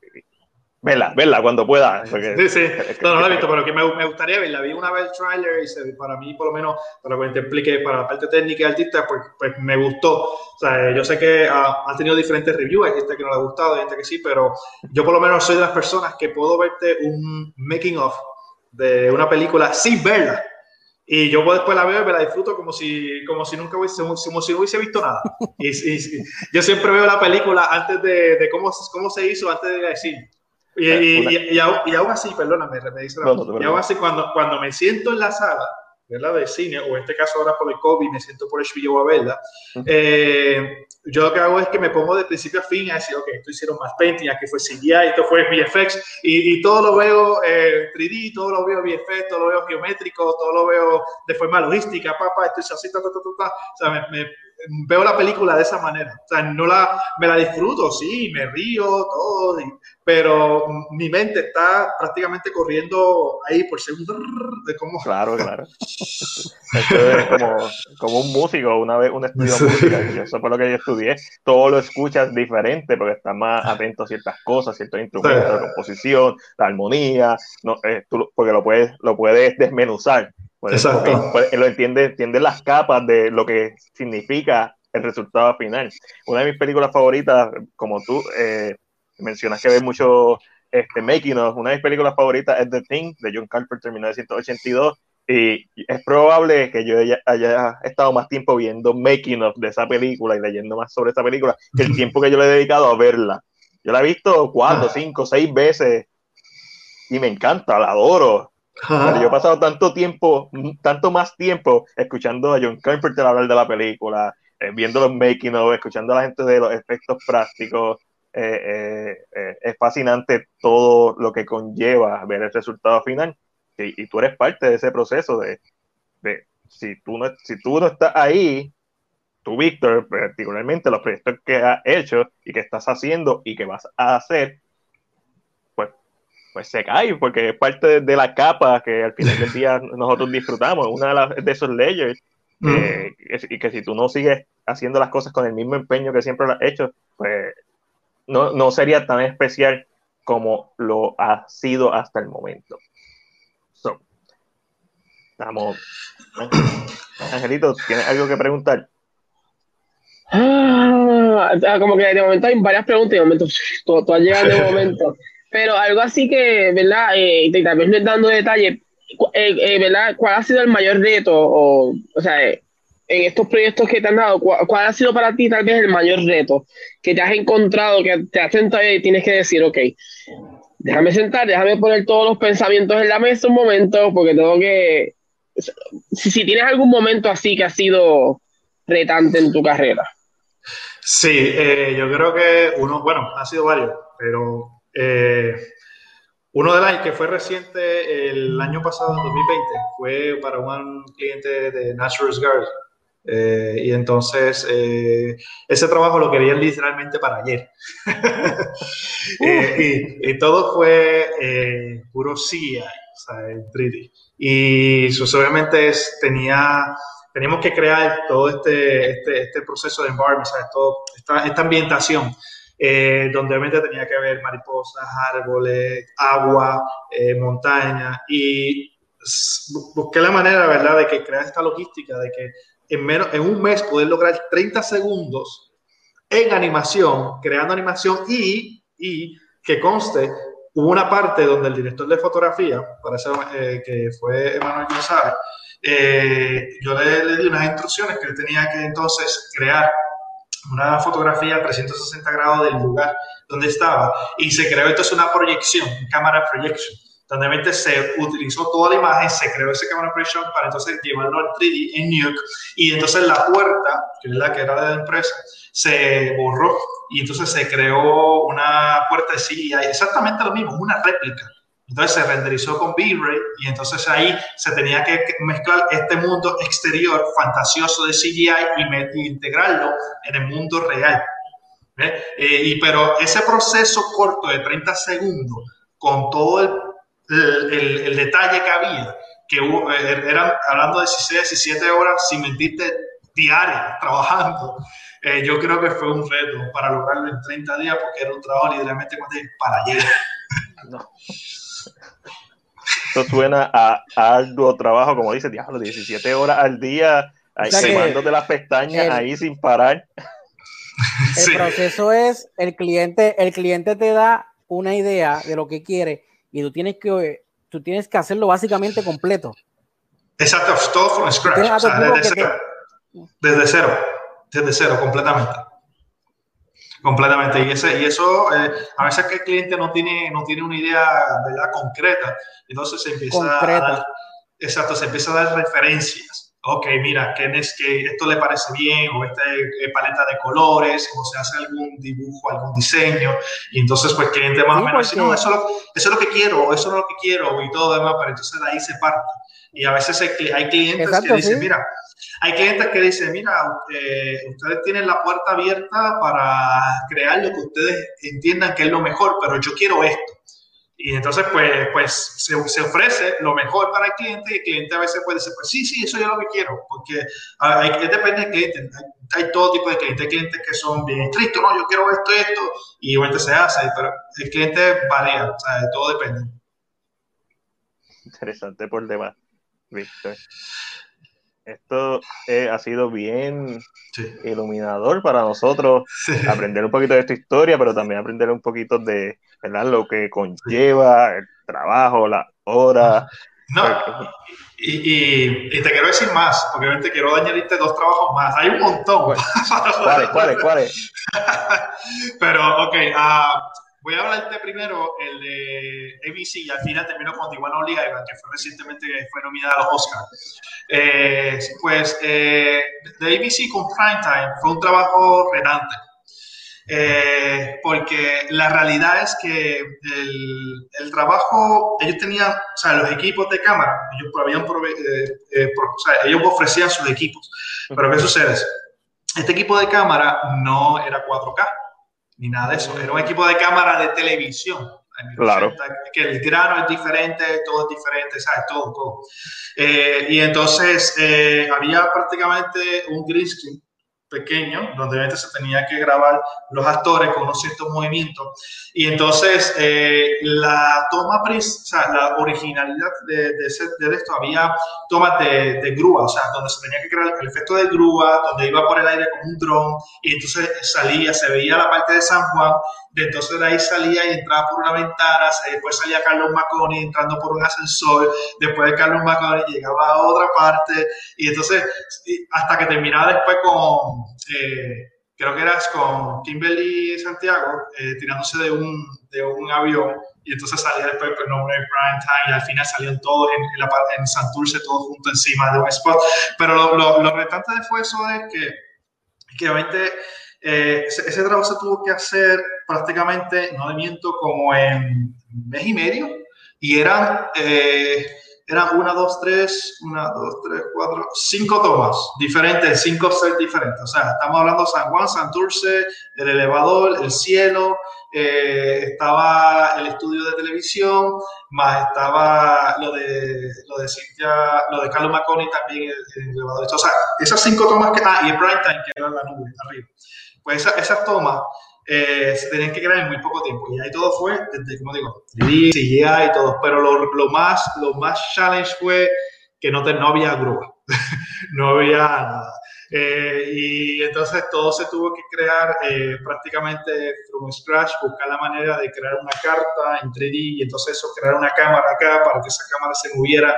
Speaker 1: Verla, verla cuando pueda.
Speaker 2: sí, sí. no, no la he visto, pero que me, me, gustaría verla. Vi una vez el trailer y se, para mí, por lo menos, para que te explique, para la parte técnica y artista, pues, pues me gustó. O sea, yo sé que ha, ha, tenido diferentes reviews, hay gente que no le ha gustado, hay gente que sí, pero yo por lo menos soy de las personas que puedo verte un making of de una película sin verla. Y yo después la veo y me la disfruto como si, como si nunca hubiese, como si no hubiese visto nada. Y, yo siempre veo la película antes de, de, cómo, cómo se hizo, antes de decir. Y, y, y, aún así, perdóname, me dice y aún así, cuando, cuando me siento en la sala, ¿verdad? de cine, o en este caso ahora por el COVID, me siento por HBO a verla, eh, yo lo que hago es que me pongo de principio a fin a decir, ok, esto hicieron más painting, aquí fue CGI, esto fue VFX, y, y todo lo veo eh, 3D, todo lo veo VFX, todo lo veo geométrico, todo lo veo de forma logística, papá, esto es así, ta, ta, ta, ta, o sea, me, me veo la película de esa manera. O sea, no la, me la disfruto, sí, me río, todo, pero mi mente está prácticamente corriendo ahí por segundo de cómo...
Speaker 1: Claro, claro. Esto es como, como, un músico, una vez un estudio de música, y eso fue lo que yo estudié, todo lo escuchas diferente porque estás más atento a ciertas cosas, ciertos instrumentos, la composición, la armonía, no, eh, tú, porque lo puedes, lo puedes desmenuzar Exacto. lo entiende, entiende las capas de lo que significa el resultado final. Una de mis películas favoritas, como tú eh, mencionas que ves mucho este, making of, una de mis películas favoritas es The Thing de John Carpenter 1982 y es probable que yo haya, haya, estado más tiempo viendo making of de esa película y leyendo más sobre esa película que el tiempo que yo le he dedicado a verla. Yo la he visto cuatro, cinco, seis veces y me encanta, la adoro yo he pasado tanto tiempo, tanto más tiempo escuchando a John Carpenter hablar de la película, eh, viendo los making of, escuchando a la gente de los efectos prácticos. Eh, eh, es fascinante todo lo que conlleva ver el resultado final. Y, y tú eres parte de ese proceso de, de, si, tú no, si tú no estás ahí, tú, Víctor, particularmente los proyectos que has hecho y que estás haciendo y que vas a hacer, pues se cae, porque es parte de, la capa que al final del día nosotros disfrutamos, una de, esos layers, y que si tú no sigues haciendo las cosas con el mismo empeño que siempre lo has hecho, pues no, no sería tan especial como lo ha sido hasta el momento. So, estamos. Angelito, ¿tienes algo que preguntar?
Speaker 3: Ah, como que de momento hay varias preguntas y de momento has llegado de momento. Pero algo así que, ¿verdad? Eh, tal vez no dando detalles, eh, eh, ¿verdad? ¿Cuál ha sido el mayor reto? O, o sea, en estos proyectos que te han dado, ¿cuál, ha sido para ti tal vez el mayor reto que te has encontrado, que te has sentado y tienes que decir, ok, déjame sentar, déjame poner todos los pensamientos en la mesa un momento, porque tengo que... Si, si tienes algún momento así que ha sido retante en tu carrera.
Speaker 2: Sí, yo creo que uno, bueno, ha sido varios, pero eh, uno de los que fue reciente el año pasado, en 2020, fue para un cliente de Natural's Garden. Eh, y entonces eh, ese trabajo lo querían literalmente para ayer. y, y, todo fue puro CGI, o sea, en 3D. Y eso, obviamente es, tenía, teníamos que crear todo este, este, este proceso de environment, Todo, esta, esta ambientación eh, donde obviamente tenía que haber mariposas, árboles, agua, eh, montaña, y busqué la manera, ¿verdad?, de que crear esta logística, de que en, menos, en un mes poder lograr 30 segundos en animación, creando animación y, y que conste, hubo una parte donde el director de fotografía, parece eh, que fue Emanuel González, eh, yo le, le, di unas instrucciones que tenía que entonces crear una fotografía a 360 grados del lugar donde estaba y se creó entonces una proyección, cámara projection, donde se utilizó toda la imagen, se creó ese cámara projection para entonces llevarlo al 3D en York y entonces la puerta, que es la que era de la empresa, se borró y entonces se creó una puerta de CGI, exactamente lo mismo, una réplica entonces se renderizó con V-Ray y entonces ahí se tenía que mezclar este mundo exterior fantasioso de CGI y, integrarlo en el mundo real. Eh, y, pero ese proceso corto de 30 segundos, con todo el, el, detalle que había, que eh, eran hablando de 16, 17 horas sin mentirte diarias trabajando, eh, yo creo que fue un reto para lograrlo en 30 días porque era un trabajo literalmente para ayer.
Speaker 1: No. Esto suena a, arduo trabajo, como dice, diablo, 17 horas al día, ahí de las pestañas ahí sin parar.
Speaker 4: El proceso es, el cliente, el cliente te da una idea de lo que quiere y tú tienes que, tú tienes que hacerlo básicamente completo.
Speaker 2: Exacto, todo from scratch, desde, cero, desde cero, desde cero, completamente. Completamente. Y, ese, y eso, eh, a veces que el cliente no tiene, no tiene una idea ¿verdad? concreta, entonces se empieza a dar, exacto, se empieza a dar referencias ok, mira, ¿qué es que esto le parece bien? O esta paleta de colores, o se hace algún dibujo, algún diseño, y entonces pues cliente más o menos dice, no, eso, eso, es lo que quiero, eso es lo que quiero, y todo demás, pero entonces de ahí se parte. Y a veces hay clientes que dicen, mira, hay clientes que dicen, mira, eh, ustedes tienen la puerta abierta para crear lo que ustedes entiendan que es lo mejor, pero yo quiero esto. Y entonces, pues, pues se, se, ofrece lo mejor para el cliente y el cliente a veces puede decir, pues sí, sí, eso es lo que quiero, porque hay, depende del cliente. Hay, todo tipo de clientes. Hay clientes que son bien estrictos, no, yo quiero esto, esto, y obviamente se hace, pero el cliente varía, o sea, todo depende.
Speaker 1: Interesante por demás, Víctor. Esto eh, ha sido bien iluminador para nosotros aprender un poquito de esta historia, pero también aprender un poquito de ¿verdad? lo que conlleva el trabajo, la hora.
Speaker 2: No, y, y, te quiero decir más, porque obviamente quiero añadirte dos trabajos más. Hay un montón.
Speaker 1: ¿Cuáles? ¿Cuáles? ¿Cuáles?
Speaker 2: pero, ok, uh, Voy a hablarte primero el de ABC y al final termino con Igual Liga, que fue recientemente fue nominada a los Oscars. Eh, pues eh, de ABC con Primetime fue un trabajo retante. Eh, porque la realidad es que el, el, trabajo, ellos tenían, o sea, los equipos de cámara, ellos, habían eh, o sea, ellos ofrecían sus equipos. Pero ¿qué sucede? Este equipo de cámara no era 4K ni nada de eso. Era un equipo de cámara de televisión.
Speaker 1: Claro.
Speaker 2: que el grano es diferente, todo es diferente, ¿sabes? Todo, todo. Eh, y entonces eh, había prácticamente un green screen pequeño, donde obviamente se tenía que grabar los actores con unos ciertos movimientos. Y entonces eh, la toma, o sea, la originalidad de, de, de, esto, había tomas de, de, grúa, o sea, donde se tenía que crear el efecto de grúa, donde iba por el aire con un dron, y entonces salía, se veía la parte de San Juan, entonces de ahí salía y entraba por una ventana, después salía Carlos Maconi entrando por un ascensor, después de Carlos Maconi llegaba a otra parte, y entonces hasta que terminaba después con, eh, creo que eras con Kimberly Santiago, eh, tirándose de un, de un avión, y entonces salía después con nombre de Prime Time, y al final salieron todos en, en, en Santurce, todos juntos encima de un spot. Pero lo, lo, lo retante de fue eso es que, que obviamente eh, ese, trabajo se tuvo que hacer prácticamente, no le miento, como en mes y medio. Y eran, eh, eran una, dos, tres, una, dos, tres, cuatro, cinco tomas diferentes, cinco sets diferentes. O sea, estamos hablando San Juan, Santurce, el elevador, el cielo, eh, estaba el estudio de televisión, más estaba lo de, lo de Cynthia, lo de Carlos Maconi también, el, elevador. O sea, esas cinco tomas que, ah, y el prime que era la nube arriba pues esas tomas eh, se tenían que crear en muy poco tiempo. Y ahí todo fue, desde, como digo, CGI y todo. Pero lo, lo, más, lo más challenge fue que no, te, no había grúa, no había nada. Eh, y entonces todo se tuvo que crear eh, prácticamente from scratch, buscar la manera de crear una carta en 3D y entonces eso, crear una cámara acá para que esa cámara se moviera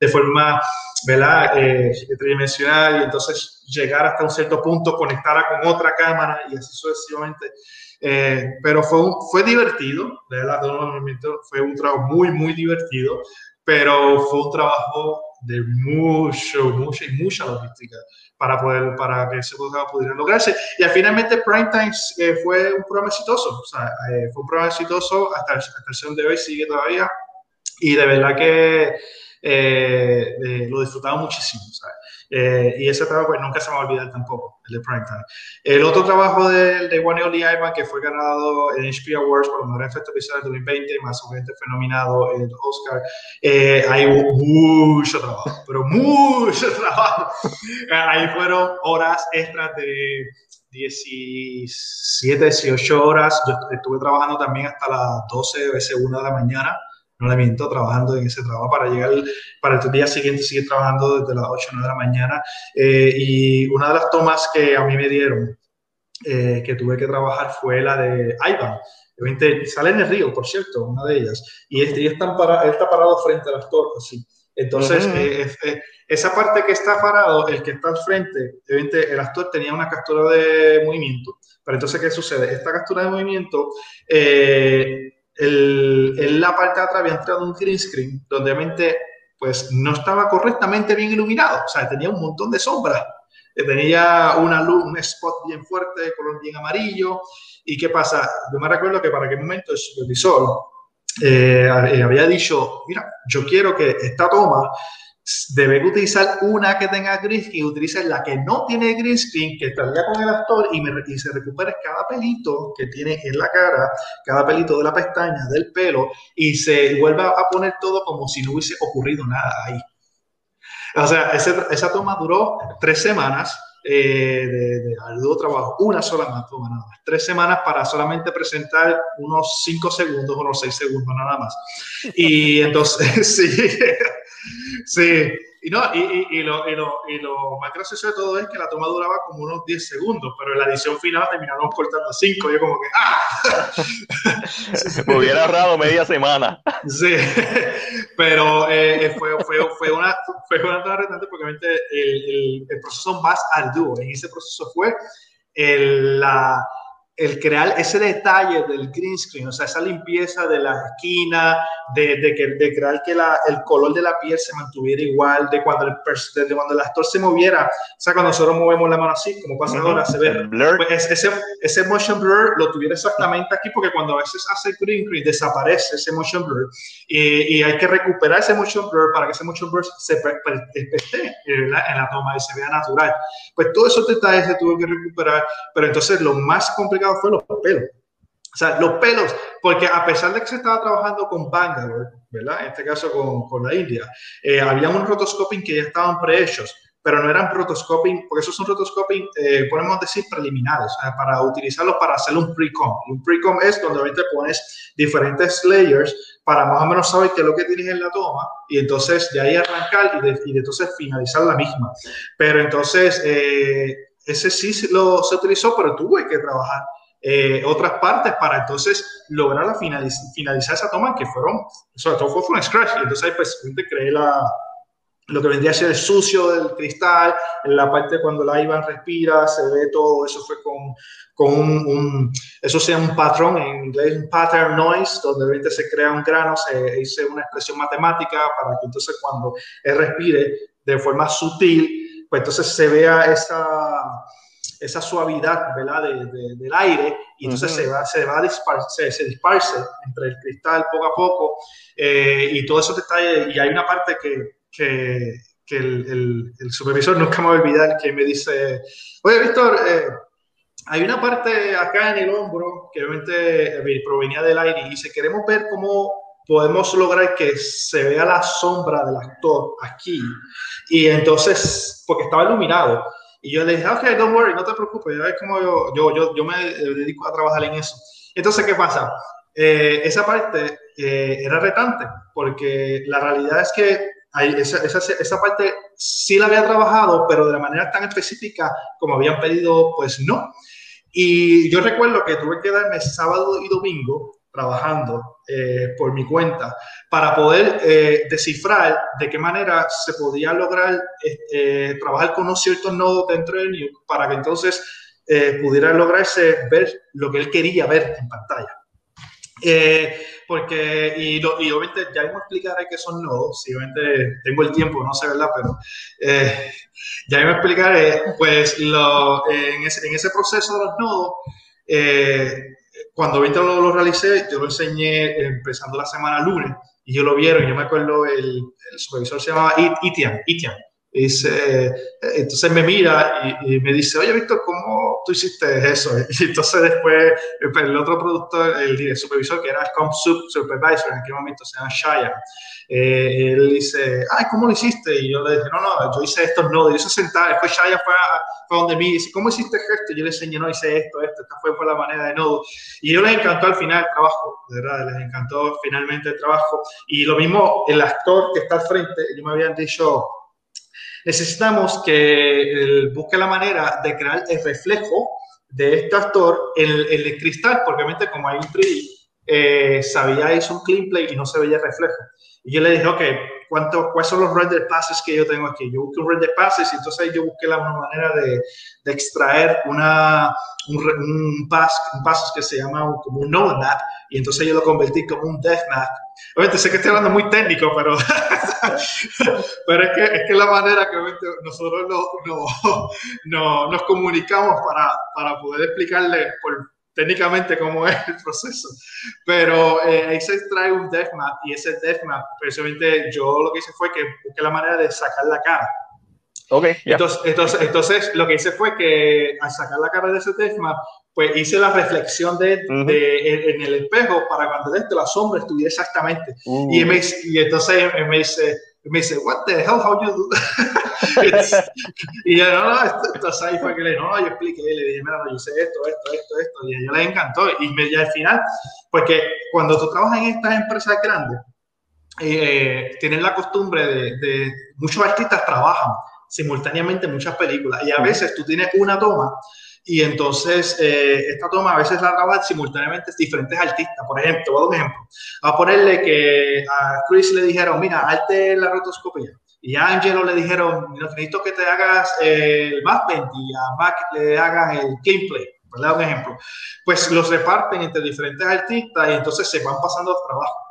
Speaker 2: de forma ¿verdad? Eh, tridimensional y entonces llegar hasta un cierto punto, conectarla con otra cámara y así sucesivamente. Eh, pero fue, fue divertido, ¿verdad? Fue un trabajo muy, muy divertido, pero fue un trabajo de mucho, mucha y mucha logística para poder, para que se pudiera lograrse. Y finalmente Prime Times eh, fue un programa exitoso, o sea, eh, fue un programa exitoso hasta, hasta el sesión de hoy, sigue todavía. Y de verdad que eh, eh, lo disfrutaba muchísimo. Eh, y ese trabajo pues, nunca se me va a olvidar tampoco, el de Primetime. El otro trabajo de, de One Lee que fue ganado en HP Awards por los mejores efectos visuales de 2020, más obviamente fue nominado el Oscar. hay mucho trabajo, pero mucho trabajo. Ahí fueron horas extras de 17, 18 horas. Yo estuve trabajando también hasta las 12, a veces 1 de la mañana. No le miento, trabajando en ese trabajo para llegar para el día siguiente, seguir trabajando desde las 8 9 de la mañana. Eh, y una de las tomas que a mí me dieron, eh, que tuve que trabajar, fue la de Ivan. Sale en el río, por cierto, una de ellas. Y este, está, para, está parado frente al actor, así. Entonces, eh, esa parte que está parado, el que está al frente, el actor tenía una captura de movimiento. Pero entonces, ¿qué sucede? Esta captura de movimiento, eh, el, la parte de atrás había entrado un green screen, donde obviamente pues no estaba correctamente bien iluminado, o sea, tenía un montón de sombras, eh, tenía una luz, un spot bien fuerte, color bien amarillo, y ¿qué pasa? Yo me recuerdo que para aquel momento el supervisor eh, había dicho, mira, yo quiero que esta toma debe utilizar una que tenga green screen, utiliza la que no tiene green screen, que estaría con el actor y, se recupere cada pelito que tiene en la cara, cada pelito de la pestaña, del pelo, y se vuelva a poner todo como si no hubiese ocurrido nada ahí. O sea, esa toma duró tres semanas eh, de, de, arduo trabajo, una sola toma nada más, tres semanas para solamente presentar unos cinco segundos, unos seis segundos nada más. Y entonces, sí, sí, y, no, y, y, lo, y, lo, y, lo, más gracioso de todo es que la toma duraba como unos 10 segundos, pero en la edición final terminaron cortando 5. Yo como que ¡ah!
Speaker 1: Me hubiera ahorrado media semana.
Speaker 2: Sí, pero eh, fue, fue, fue, una, fue una toma retante porque obviamente el, el, el, proceso más arduo en ese proceso fue el, la el crear ese detalle del green screen, o sea, esa limpieza de la esquina, de, de, que, de crear que la, el color de la piel se mantuviera igual, de cuando, el, de cuando el actor se moviera, o sea, cuando nosotros movemos la mano así, como pasa ahora, se ve, pues ese, ese motion blur lo tuviera exactamente aquí, porque cuando a veces hace green screen desaparece ese motion blur y, y, hay que recuperar ese motion blur para que ese motion blur se esté en la toma y se vea natural. Pues todos esos detalles se tuvo que recuperar, pero entonces lo más complicado fue los pelos. O sea, los pelos, porque a pesar de que se estaba trabajando con Bangalore, ¿verdad? En este caso con, con la India, eh, había un rotoscoping que ya estaban prehechos, pero no eran rotoscoping, porque esos son rotoscoping, eh, podemos decir, preliminares, sea, para utilizarlos para hacer un pre-com. Un pre-com es donde ahorita pones diferentes layers para más o menos saber qué es lo que tienes en la toma y entonces de ahí arrancar y de, y de entonces finalizar la misma. Pero entonces, eh, ese sí lo, se utilizó, pero tuve que trabajar eh, otras partes para entonces lograr la finalizar esa toma que fueron, sobre todo fue un scratch. Y entonces ahí pues creé la, lo que vendría a ser el sucio del cristal, en la parte cuando la Ivan respira, se ve todo, eso fue con, con un, eso sea un patrón, en inglés un pattern noise, donde obviamente se crea un grano, se hizo una expresión matemática para que entonces cuando él respire de forma sutil, pues entonces se vea esa esa suavidad ¿verdad? De, del aire y entonces se va, se va a disparse, se, disparce entre el cristal poco a poco eh, y todos esos detalles. Y hay una parte que, que, que el, el, supervisor nunca me va a olvidar que me dice, oye Víctor, eh, hay una parte acá en el hombro que obviamente eh, provenía del aire y dice, queremos ver cómo podemos lograr que se vea la sombra del actor aquí. Y entonces, porque estaba iluminado. Y yo le dije, ok, don't worry, no te preocupes, ya ves cómo yo, yo, yo, yo, me dedico a trabajar en eso. Entonces, ¿qué pasa? Eh, esa parte eh, era retante, porque la realidad es que hay esa, esa, esa, parte sí la había trabajado, pero de la manera tan específica como habían pedido, pues no. Y yo recuerdo que tuve que darme sábado y domingo trabajando eh, por mi cuenta para poder eh, descifrar de qué manera se podía lograr eh, trabajar con unos ciertos nodos dentro del Nuke para que entonces pudiera lograrse ver lo que él quería ver en pantalla. porque, y, lo, y, obviamente ya mismo explicaré qué son nodos, si obviamente tengo el tiempo, no sé, ¿verdad? Pero ya mismo explicaré, pues lo, en, ese, en, ese, proceso de los nodos, cuando ahorita lo, lo, realicé, yo lo enseñé empezando la semana lunes y yo lo vieron. Yo me acuerdo, el, el supervisor se llamaba Itian, Itian. Y dice, entonces me mira y, me dice, oye, Víctor, ¿cómo tú hiciste eso? Y entonces después el otro productor, el, supervisor, que era Comp Supervisor, en aquel momento se llama Shaya, eh, él dice, ay, ¿cómo lo hiciste? Y yo le dije, no, no, yo hice estos nodos, yo hice sentar, después Shaya fue, fue donde mí y dice, ¿cómo hiciste esto? Yo le enseñé, no, hice esto, esto, esta fue por la manera de nodo. Y a ellos les encantó al final el trabajo, de verdad, les encantó finalmente el trabajo. Y lo mismo, el actor que está al frente, ellos me habían dicho, necesitamos que él busque la manera de crear el reflejo de este actor en el, cristal, porque obviamente como hay un 3D, eh, sabía hizo un clean play y no se veía el reflejo. Y yo le dije, ok, ¿cuánto, ¿cuáles son los render passes que yo tengo aquí? Yo busqué un render passes y entonces yo busqué la manera de, de extraer una, un, un, pass, un pass que se llama como un node map y entonces yo lo convertí como un death map. Obviamente sé que estoy hablando muy técnico, pero, pero es, que, es que la manera que nosotros no, no, nos comunicamos para, para poder explicarle por técnicamente cómo es el proceso. Pero eh, ahí se extrae un death map y ese death map, precisamente yo lo que hice fue que busqué la manera de sacar la cara.
Speaker 1: Okay,
Speaker 2: entonces, entonces, entonces, lo que hice fue que al sacar la cara de ese death map, pues hice la reflexión de, de en, el espejo para cuando dentro la sombra estuviera exactamente. Y, uh. me, y entonces me dice, me dice, what the hell, how you do y yo, no, no, entonces ahí fue que le, no, yo expliqué, le dije, mira, no, yo hice esto, esto, esto, esto, y a ella le encantó. Y, me, al final, porque cuando tú trabajas en estas empresas grandes, eh, tienen la costumbre de, de, muchos artistas trabajan simultáneamente en muchas películas, y a veces tú tienes una toma y entonces eh, esta toma a veces la graban simultáneamente diferentes artistas. Por ejemplo, voy a un ejemplo. A ponerle que a Chris le dijeron, mira, arte la rotoscopia. Y a Angelo le dijeron, necesito que te hagas el backbend y a Mac le hagan el clean play. ¿verdad? Un ejemplo. Pues los reparten entre diferentes artistas y entonces se van pasando los trabajos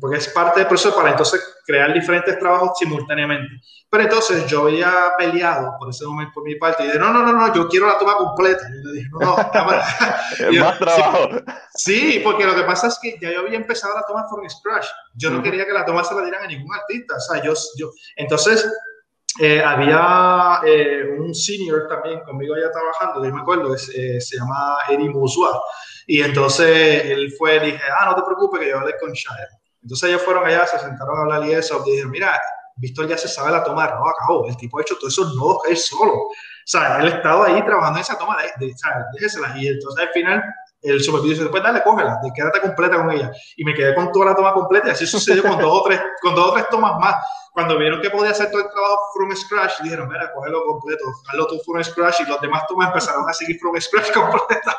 Speaker 2: porque es parte del proceso para entonces crear diferentes trabajos simultáneamente. Pero entonces yo había peleado por ese momento por mi parte y dije, no, no, no, no, yo quiero la toma completa. Y le dije, no, no,
Speaker 1: más trabajo.
Speaker 2: Sí, porque lo que pasa es que ya yo había empezado la toma from scratch. Yo no quería que la toma se la dieran a ningún artista. O sea, yo, yo, entonces eh, había eh, un senior también conmigo allá trabajando, yo me acuerdo, eh, se llama Eddie Mosua. Y entonces él fue dije, ah, no te preocupes que yo hablé con Shire. Entonces ellos fueron allá, se sentaron a hablar y eso, y mira, Víctor ya se sabe la toma no, acabó, el tipo ha hecho todos esos nodos él solo. O sea, él estaba ahí trabajando en esa toma, de, de, déjesela. Y entonces al final el supervisor dice, después dale, cógela, quédate completa con ella. Y me quedé con toda la toma completa y así sucedió con dos o tres, con dos o tres tomas más cuando vieron que podía hacer todo el trabajo from scratch, dijeron, mira, cógelo completo, hazlo tú from scratch, y los demás tomas empezaron a seguir from scratch completa.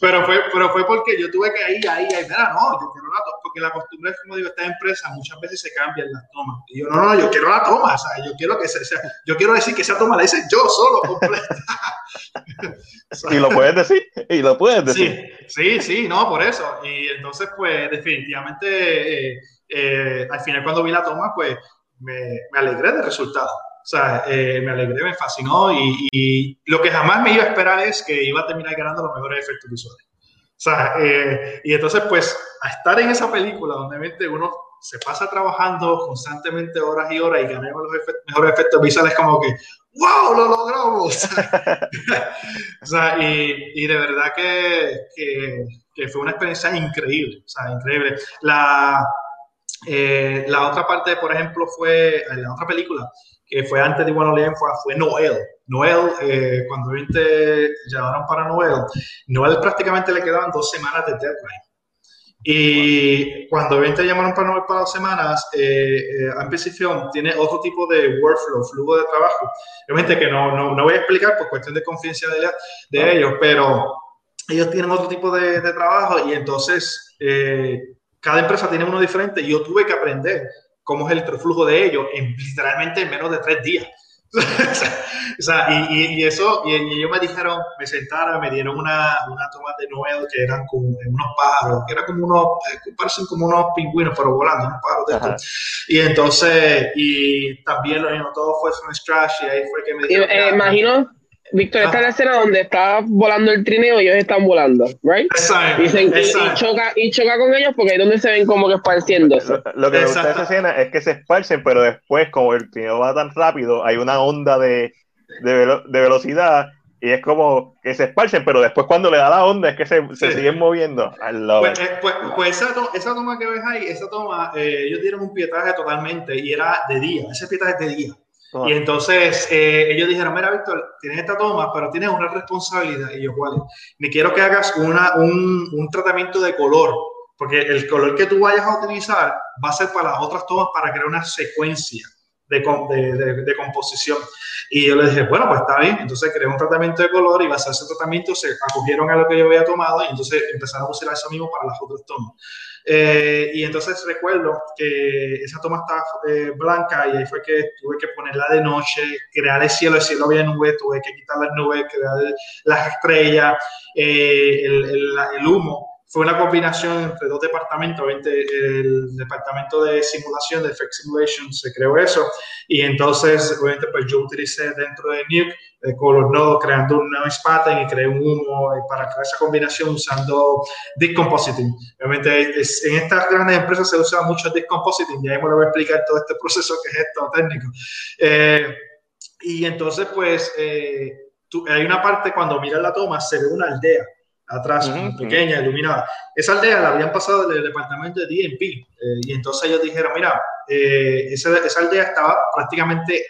Speaker 2: pero, fue, pero fue porque yo tuve que ir ahí, ahí, mira, no, yo quiero la toma, porque la costumbre es, como digo, esta empresa muchas veces se cambian las tomas. Y yo, no, no, yo quiero la toma, o sea, yo quiero que se, sea, yo quiero decir que esa toma la hice yo solo completa.
Speaker 1: y lo puedes decir, y lo puedes decir.
Speaker 2: Sí, sí, sí, no, por eso. Y entonces, pues, definitivamente, eh, eh, al final cuando vi la toma, pues, me, me alegré del resultado. O sea, eh, me alegré, me fascinó y, y, lo que jamás me iba a esperar es que iba a terminar ganando los mejores efectos visuales. O sea, eh, y entonces pues a estar en esa película donde uno se pasa trabajando constantemente horas y horas y ganamos los mejores efectos visuales como que, wow, lo logramos. o sea, y, y, de verdad que, que, que, fue una experiencia increíble, o sea, increíble. La, eh, la otra parte, por ejemplo, fue la otra película que fue antes de One fue, fue Noel. Noel, eh, cuando viste, llamaron para Noel, Noel prácticamente le quedaban dos semanas de deadline. Y cuando 20 llamaron para Noel para dos semanas, eh, eh Film tiene otro tipo de workflow, flujo de trabajo. Obviamente que no, no, no voy a explicar por cuestión de confidencialidad de, de ellos, pero ellos tienen otro tipo de, de trabajo y entonces eh, cada empresa tiene uno diferente y yo tuve que aprender cómo es el flujo de ellos en literalmente en menos de tres días. o sea, y, y, eso, y, ellos me dijeron, me sentaron, me dieron una, una toma de Noel que eran como unos pájaros, que eran como unos, eh, parecen como unos pingüinos, pero volando, unos pájaros de estos. Y entonces, y también lo mismo, todo fue from scratch y ahí fue que me dijeron.
Speaker 3: Eh, imagino, Víctor, esta es la escena donde está volando el trineo y ellos están volando, ¿right?
Speaker 2: Exacto.
Speaker 3: Y, choca, y choca con ellos porque ahí es donde se ven como que esparciéndose.
Speaker 1: Lo, que me gusta de esa escena es que se esparcen, pero después, como el trineo va tan rápido, hay una onda de, de, de velocidad y es como que se esparcen, pero después cuando le da la onda es que se, se siguen moviendo.
Speaker 2: Pues, eh, pues, pues, esa, esa, toma que ves ahí, esa toma, eh, ellos dieron un pietaje totalmente y era de día, ese pietaje es de día. Y entonces eh, ellos dijeron, mira, Víctor, tienes esta toma, pero tienes una responsabilidad. Y yo, ¿cuál Me quiero que hagas una, un, un tratamiento de color, porque el color que tú vayas a utilizar va a ser para las otras tomas para crear una secuencia de, de, de, composición. Y yo les dije, bueno, pues está bien. Entonces creé un tratamiento de color y basado en ese tratamiento se acogieron a lo que yo había tomado y entonces empezaron a usar eso mismo para las otras tomas. Eh, y entonces recuerdo que esa toma estaba eh, blanca y ahí fue que tuve que ponerla de noche, crear el cielo, el cielo había nubes, tuve que quitar las nubes, crear las estrellas, eh, el, el, el humo. Fue una combinación entre dos departamentos, el departamento de simulación, de Effect Simulation, se creó eso, y entonces, obviamente, pues yo utilicé dentro de Nuke eh, Color Node creando un noise pattern y creé un humo para crear esa combinación usando Decompositing. Obviamente, en estas grandes empresas se usa mucho Decompositing, y ahí me lo voy a explicar todo este proceso que es esto técnico. Eh, y entonces, pues, eh, hay una parte cuando miras la toma, se ve una aldea atrás, pequeña, iluminada. Esa aldea la habían pasado del departamento de DMP eh, y entonces ellos dijeron, mira, eh, esa, esa, aldea estaba prácticamente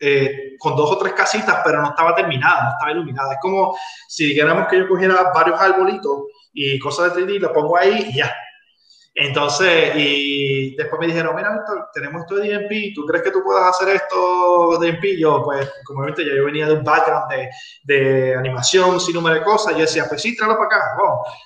Speaker 2: eh, con dos o tres casitas, pero no estaba terminada, no estaba iluminada. Es como si dijéramos que yo cogiera varios arbolitos y cosas de 3D, y lo pongo ahí y ya, entonces, y después me dijeron, mira, Víctor, tenemos esto de DMP, ¿tú crees que tú puedas hacer esto de DMP? Yo, pues, como ya yo venía de un background de, de animación, sin número de cosas, yo decía, pues sí, tráelo para acá,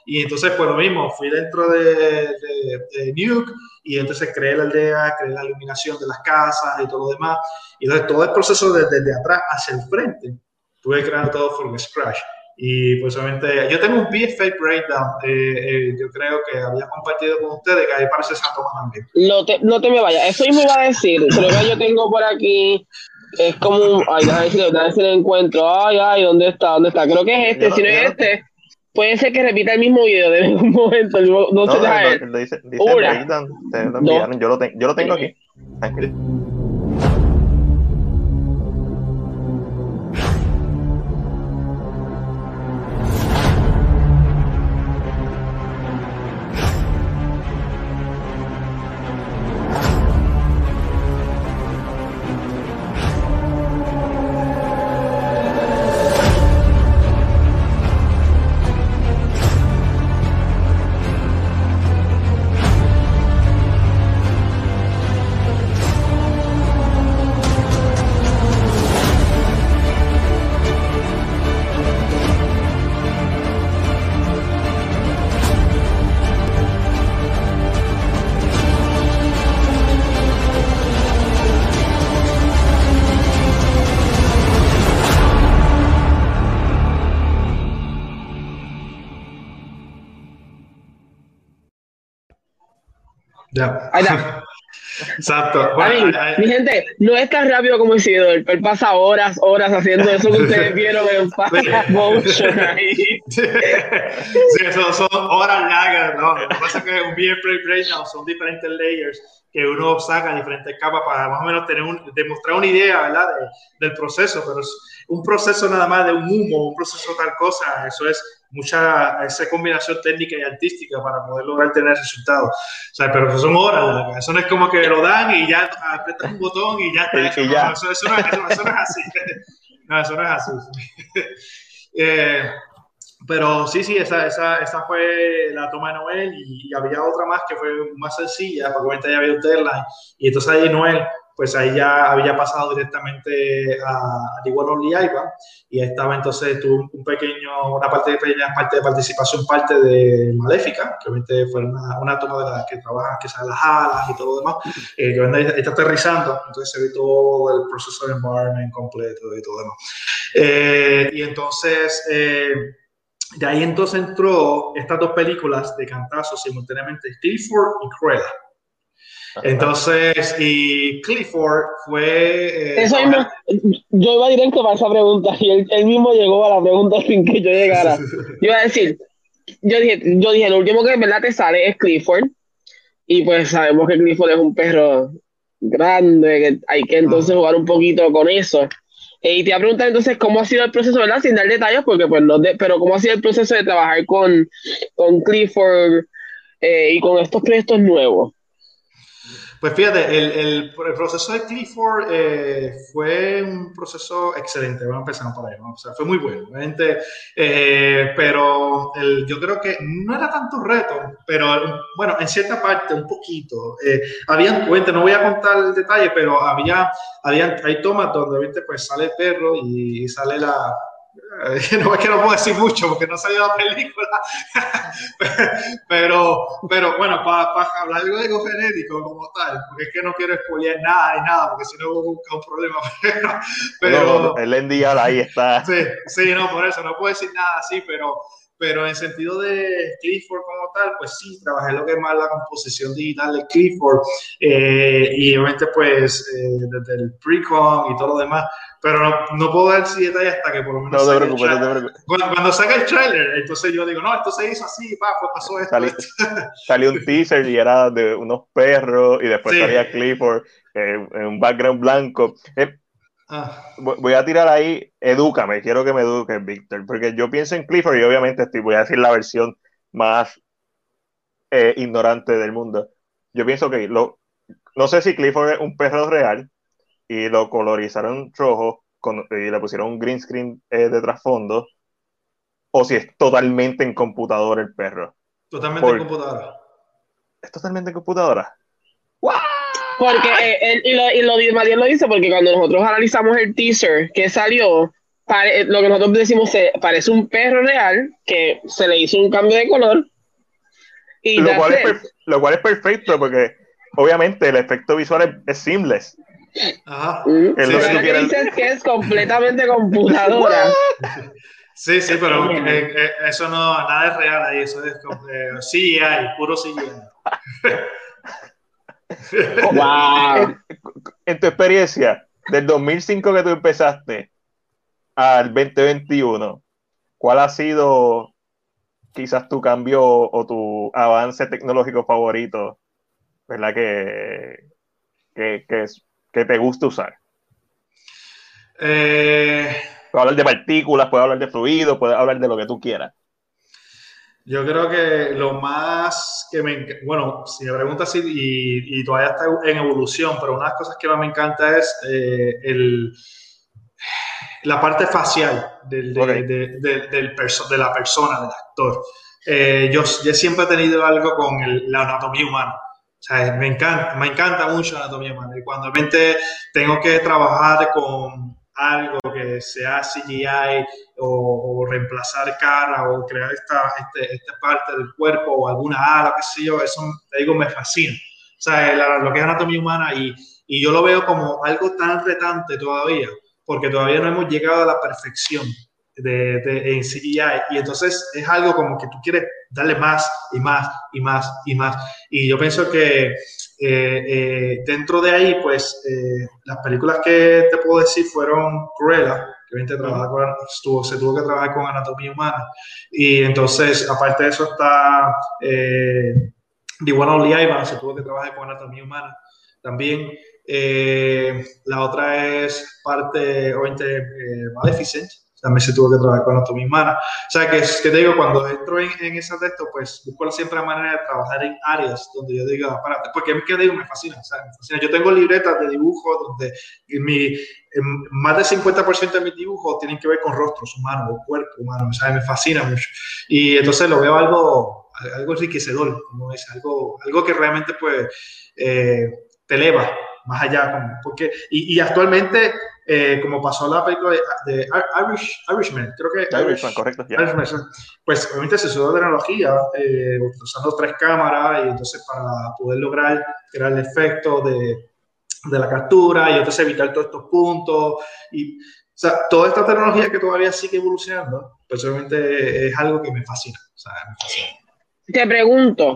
Speaker 2: Y entonces, pues lo mismo, fui dentro de, de, Nuke y entonces creé la aldea, creé la iluminación de las casas y todo lo demás. Y entonces todo el proceso desde, desde atrás hacia el frente, tuve que crear todo from scratch. Y pues obviamente, yo tengo un PFA breakdown, eh, eh, yo creo que había compartido con ustedes, que ahí parece esa toma también.
Speaker 3: No te, no te me vayas, eso mismo iba a decir, creo que yo tengo por aquí, es como un, ay, déjame decir, déjame decir el encuentro, ay, ay, ¿dónde está? ¿Dónde está? Creo que es este, si no es este, puede ser que repita el mismo video de algún momento, no, no, se deja
Speaker 1: dice, dice breakdown, te lo enviaron, yo, lo yo lo tengo aquí, tranquilo.
Speaker 3: Ahí está.
Speaker 2: Exacto.
Speaker 3: mi gente, no es tan rápido como el seguidor. Él pasa horas, horas haciendo eso que ustedes vieron en Fast Motion ahí.
Speaker 2: Sí, eso son horas largas, ¿no? Lo que pasa es que un VFrame Breakdown son diferentes layers que uno saca diferentes capas para más o menos tener un, demostrar una idea, ¿verdad? del proceso, pero es un proceso nada más de un humo, un proceso tal cosa, eso es mucha esa combinación técnica y artística para poder lograr tener resultados. O sea, pero eso son horas, eso no es como que lo dan y ya apretas un botón y ya está hecho. No, eso, eso, no, eso, no, es así. No, eso no es así. eh, pero sí, sí, esa, esa, esa, fue la toma de Noel y, había otra más que fue más sencilla, porque obviamente ya había un deadline. Y entonces ahí Noel pues ahí ya había pasado directamente a, a Igual y ahí estaba entonces, tuvo un pequeño, una parte de, pequeña parte de participación, parte de Maléfica, que obviamente fue una, una toma de las que trabaja, que sale las alas y todo lo demás, eh, que está aterrizando, entonces se ve todo el proceso de environment completo y todo lo demás. Eh, y entonces... Eh, de ahí entonces entró estas dos películas de cantazo simultáneamente, Clifford y Cruella. Entonces, y Clifford fue...
Speaker 3: Eh, Eso yo iba directo para esa pregunta y él, mismo llegó a la pregunta sin que yo llegara. Yo iba a decir, yo dije, yo dije, lo último que en verdad te sale es Clifford y pues sabemos que Clifford es un perro grande, que hay que entonces jugar un poquito con eso. Y te iba a preguntar entonces cómo ha sido el proceso, ¿verdad? Sin dar detalles, porque pues no, de, pero cómo ha sido el proceso de trabajar con, con Clifford eh, y con estos proyectos nuevos.
Speaker 2: Pues fíjate, el, el, proceso de Clifford eh, fue un proceso excelente. Vamos a empezar por ahí, ¿no? O sea, fue muy bueno. Eh, pero el, yo creo que no era tanto reto, pero bueno, en cierta parte, un poquito. Eh, habían cuentas, no voy a contar el detalle, pero había, había hay tomas donde pues sale el perro y sale la, no es que no puedo decir mucho porque no salió la película, pero, pero bueno, para, hablar de algo genético como tal, porque es que no quiero spoilear nada y nada, porque si no busca un problema.
Speaker 1: Pero, el Endial ahí está.
Speaker 2: Sí, sí, no, por eso no puedo decir nada así, pero, pero en sentido de Clifford como tal, pues sí, trabajé lo que es más la composición digital de Clifford eh, y obviamente pues eh, desde el precon y todo lo demás, pero no, puedo dar si detalles hasta que por lo menos. No te preocupes, no te preocupes. Cuando, cuando saca el trailer, entonces yo digo, no, esto se hizo así, pa, pues pasó esto.
Speaker 1: Salió un teaser y era de unos perros y después salía Clifford eh, en un background blanco. Eh, ah. Voy a tirar ahí, edúcame, quiero que me eduques, Víctor, porque yo pienso en Clifford y obviamente estoy, voy a decir la versión más eh, ignorante del mundo. Yo pienso que lo, no sé si Clifford es un perro real, y lo colorizaron rojo con, y le pusieron un green screen eh, de trasfondo, o si es totalmente en computadora el perro.
Speaker 2: Totalmente en computadora.
Speaker 1: ¿Es totalmente en computadora?
Speaker 3: Porque eh, él, y, lo, y lo, lo dice porque cuando nosotros analizamos el teaser que salió, lo que nosotros decimos se, parece un perro real que se le hizo un cambio de color.
Speaker 1: Y lo, cual es, lo cual es perfecto porque obviamente el efecto visual es, es seamless.
Speaker 3: Ajá. Mm. que es completamente computadora.
Speaker 2: Sí, sí, pero eh, eh, eso no, nada es real ahí, eso es sí hay, puro CGI.
Speaker 1: wow. En, tu experiencia, del 2005 que tú empezaste al 2021, ¿cuál ha sido quizás tu cambio o tu avance tecnológico favorito? ¿Verdad? Que, que, que que te gusta usar?
Speaker 2: Eh,
Speaker 1: puedo hablar de partículas, puedo hablar de fluidos, puedo hablar de lo que tú quieras.
Speaker 2: Yo creo que lo más que me... Bueno, si me preguntas si y, todavía está en evolución, pero una de las cosas que más me encanta es eh, el, la parte facial del, de, del de la persona, del actor. Eh, yo, yo, siempre he tenido algo con la anatomía humana. O sea, me encanta, me encanta mucho la anatomía. Y cuando realmente tengo que trabajar con algo que sea CGI o, reemplazar cara o crear esta, este, esta parte del cuerpo o alguna ala, qué sé yo, eso te digo, me fascina. O sea, lo que es anatomía humana y, y yo lo veo como algo tan retante todavía, porque todavía no hemos llegado a la perfección de, de, en CGI. Y entonces es algo como que tú quieres darle más y más y más y más. Y yo pienso que eh, eh, dentro de ahí, pues eh, las películas que te puedo decir fueron Cruella, que estuvo, se tuvo que trabajar con anatomía humana. Y entonces, aparte de eso, está The One Only Ivan, se tuvo que trabajar con anatomía humana también. la otra es parte, obviamente, Maleficent, también se tuvo que trabajar con anatomía humana. O sea, que, que te digo, cuando entro en, en ese texto, pues busco siempre la manera de trabajar en áreas donde yo diga, párate, porque a mí que digo, me fascina, o sea, me fascina. Yo tengo libretas de dibujo donde mi, más del 50% de mis dibujos tienen que ver con rostros humanos o cuerpos humanos, o sea, me fascina mucho. Y entonces lo veo algo, algo enriquecedor, como es, algo, algo que realmente pues eh, te eleva más allá, porque, y, y actualmente, eh, como pasó la película de, Irish, Irishman, creo que...
Speaker 1: Irishman, correcto.
Speaker 2: pues obviamente se usó tecnología, eh, usando tres cámaras, y entonces para poder lograr crear el efecto de, de la captura, y entonces evitar todos estos puntos, y o sea, toda esta tecnología que todavía sigue evolucionando, personalmente es algo que me fascina. O sea, me fascina.
Speaker 3: Te pregunto,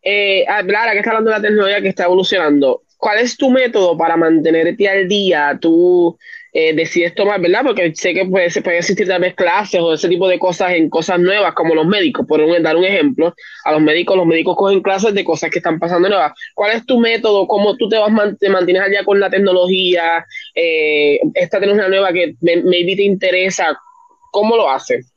Speaker 3: eh, hablar, que está hablando de la tecnología que está evolucionando, ¿cuál es tu método para mantenerte al día? Tú eh, decides tomar, ¿verdad? Porque sé que puede, puede existir tal vez clases o ese tipo de cosas en cosas nuevas, como los médicos, por dar un ejemplo, a los médicos, los médicos cogen clases de cosas que están pasando nuevas. ¿Cuál es tu método? ¿Cómo tú te vas te mantienes al día con la tecnología? Eh, esta tecnología nueva que maybe te interesa, ¿cómo lo haces?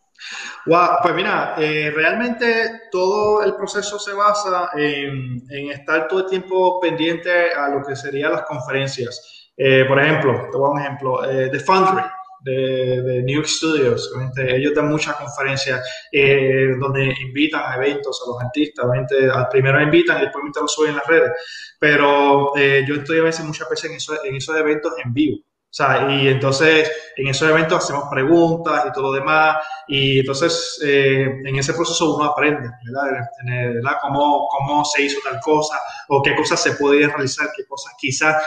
Speaker 2: Wow, pues mira, eh, realmente todo el proceso se basa en, estar todo el tiempo pendiente a lo que serían las conferencias. Eh, por ejemplo, te voy a un ejemplo, eh, The Foundry de, New York Studios, ellos dan muchas conferencias eh, donde invitan a eventos a los artistas, obviamente al primero invitan y después lo suben en las redes, pero yo estoy a veces muchas veces en esos eventos en vivo. O sea, y entonces en esos eventos hacemos preguntas y todo lo demás, y entonces eh, en ese proceso uno aprende, ¿verdad? Cómo, cómo, se hizo tal cosa, o qué cosas se podían realizar, qué cosas quizás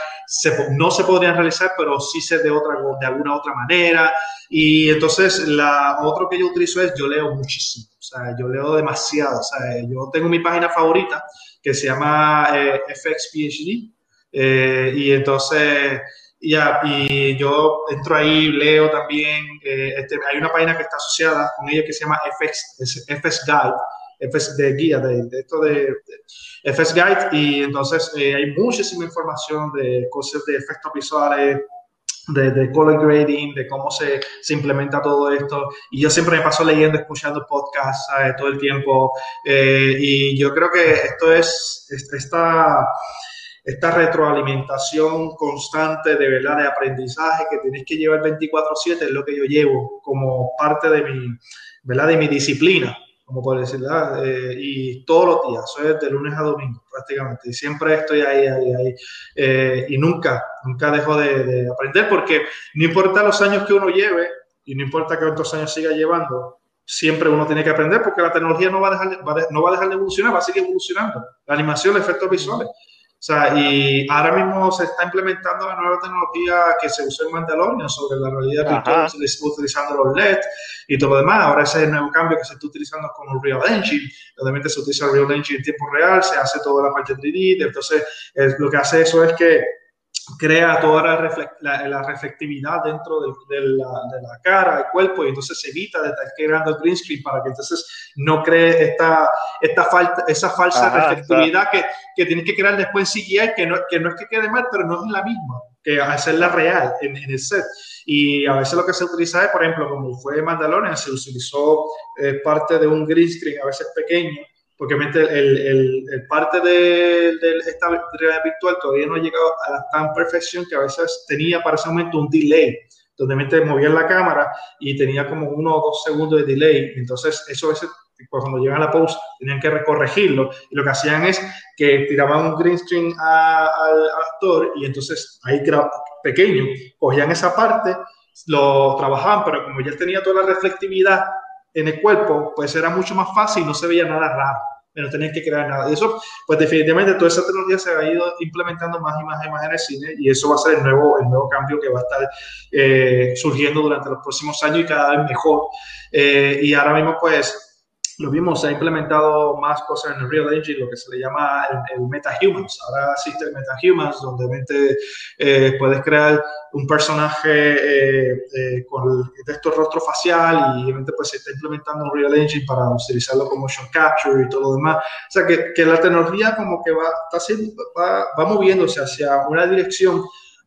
Speaker 2: no se podrían realizar, pero sí se de, otra, de alguna otra manera. Y entonces la otro que yo utilizo es, yo leo muchísimo, o sea, yo leo demasiado, o sea, yo tengo mi página favorita que se llama eh, FXPhD, eh, y entonces y yo entro ahí, leo también. Eh, este, hay una página que está asociada con ella que se llama FX, FS Guide, FS de guía, de, esto de, FS Guide. Y entonces eh, hay muchísima información de cosas de efectos visuales, de, color grading, de cómo se, se, implementa todo esto. Y yo siempre me paso leyendo, escuchando podcasts todo el tiempo. Eh, y yo creo que esto es, esta esta retroalimentación constante de verdad de aprendizaje que tienes que llevar 24/7 es lo que yo llevo como parte de mi, ¿verdad? de mi disciplina, como puedo decir, eh, y todos los días, soy de lunes a domingo prácticamente, y siempre estoy ahí, ahí, ahí, eh, y nunca, nunca dejo de, aprender porque no importa los años que uno lleve y no importa cuántos años siga llevando, siempre uno tiene que aprender porque la tecnología no va a dejar, no va a dejar de evolucionar, va a seguir evolucionando. La animación, los efectos visuales. O sea, y ahora mismo se está implementando la nueva tecnología que se usó en Mandalorian sobre la realidad virtual, utilizando los LED y todo lo demás. Ahora ese es el nuevo cambio que se está utilizando con Real Engine. Obviamente se utiliza el Real Engine en tiempo real, se hace toda la parte 3D. Entonces, lo que hace eso es que crea toda la, la, reflectividad dentro de, la, de, la, cara, del cuerpo, y entonces se evita de estar creando green screen para que entonces no cree esta, esta falta, esa falsa reflectividad que, que tienes que crear después en CGI, que no, que no es que quede mal, pero no es la misma que hacerla real en, en el set. Y a veces lo que se utiliza es, por ejemplo, como fue Mandalorian, se utilizó eh, parte de un green screen, a veces pequeño, porque el, el, el parte de, de, esta realidad virtual todavía no ha llegado a la tan perfección que a veces tenía para ese momento un delay, donde mente movía la cámara y tenía como uno o dos segundos de delay. Entonces, eso a veces, pues, cuando llegan a la post, tenían que recorregirlo. Y lo que hacían es que tiraban un green screen al actor y entonces ahí pequeño, cogían esa parte, lo trabajaban, pero como ya tenía toda la reflectividad en el cuerpo, pues era mucho más fácil no se veía nada raro no tenían que crear nada. Y eso, pues definitivamente toda esa tecnología se ha ido implementando más y más y más en el cine y eso va a ser el nuevo, el nuevo cambio que va a estar eh, surgiendo durante los próximos años y cada vez mejor. Eh, y ahora mismo, pues, lo vimos, se ha implementado más cosas en el Real Engine, lo que se le llama el, MetaHumans. Ahora existe el MetaHumans, donde eh, puedes crear un personaje eh, eh, con el texto rostro facial y obviamente pues se está implementando un Real Engine para utilizarlo como motion capture y todo lo demás. O sea, que, que la tecnología como que va, está va, va moviéndose hacia una dirección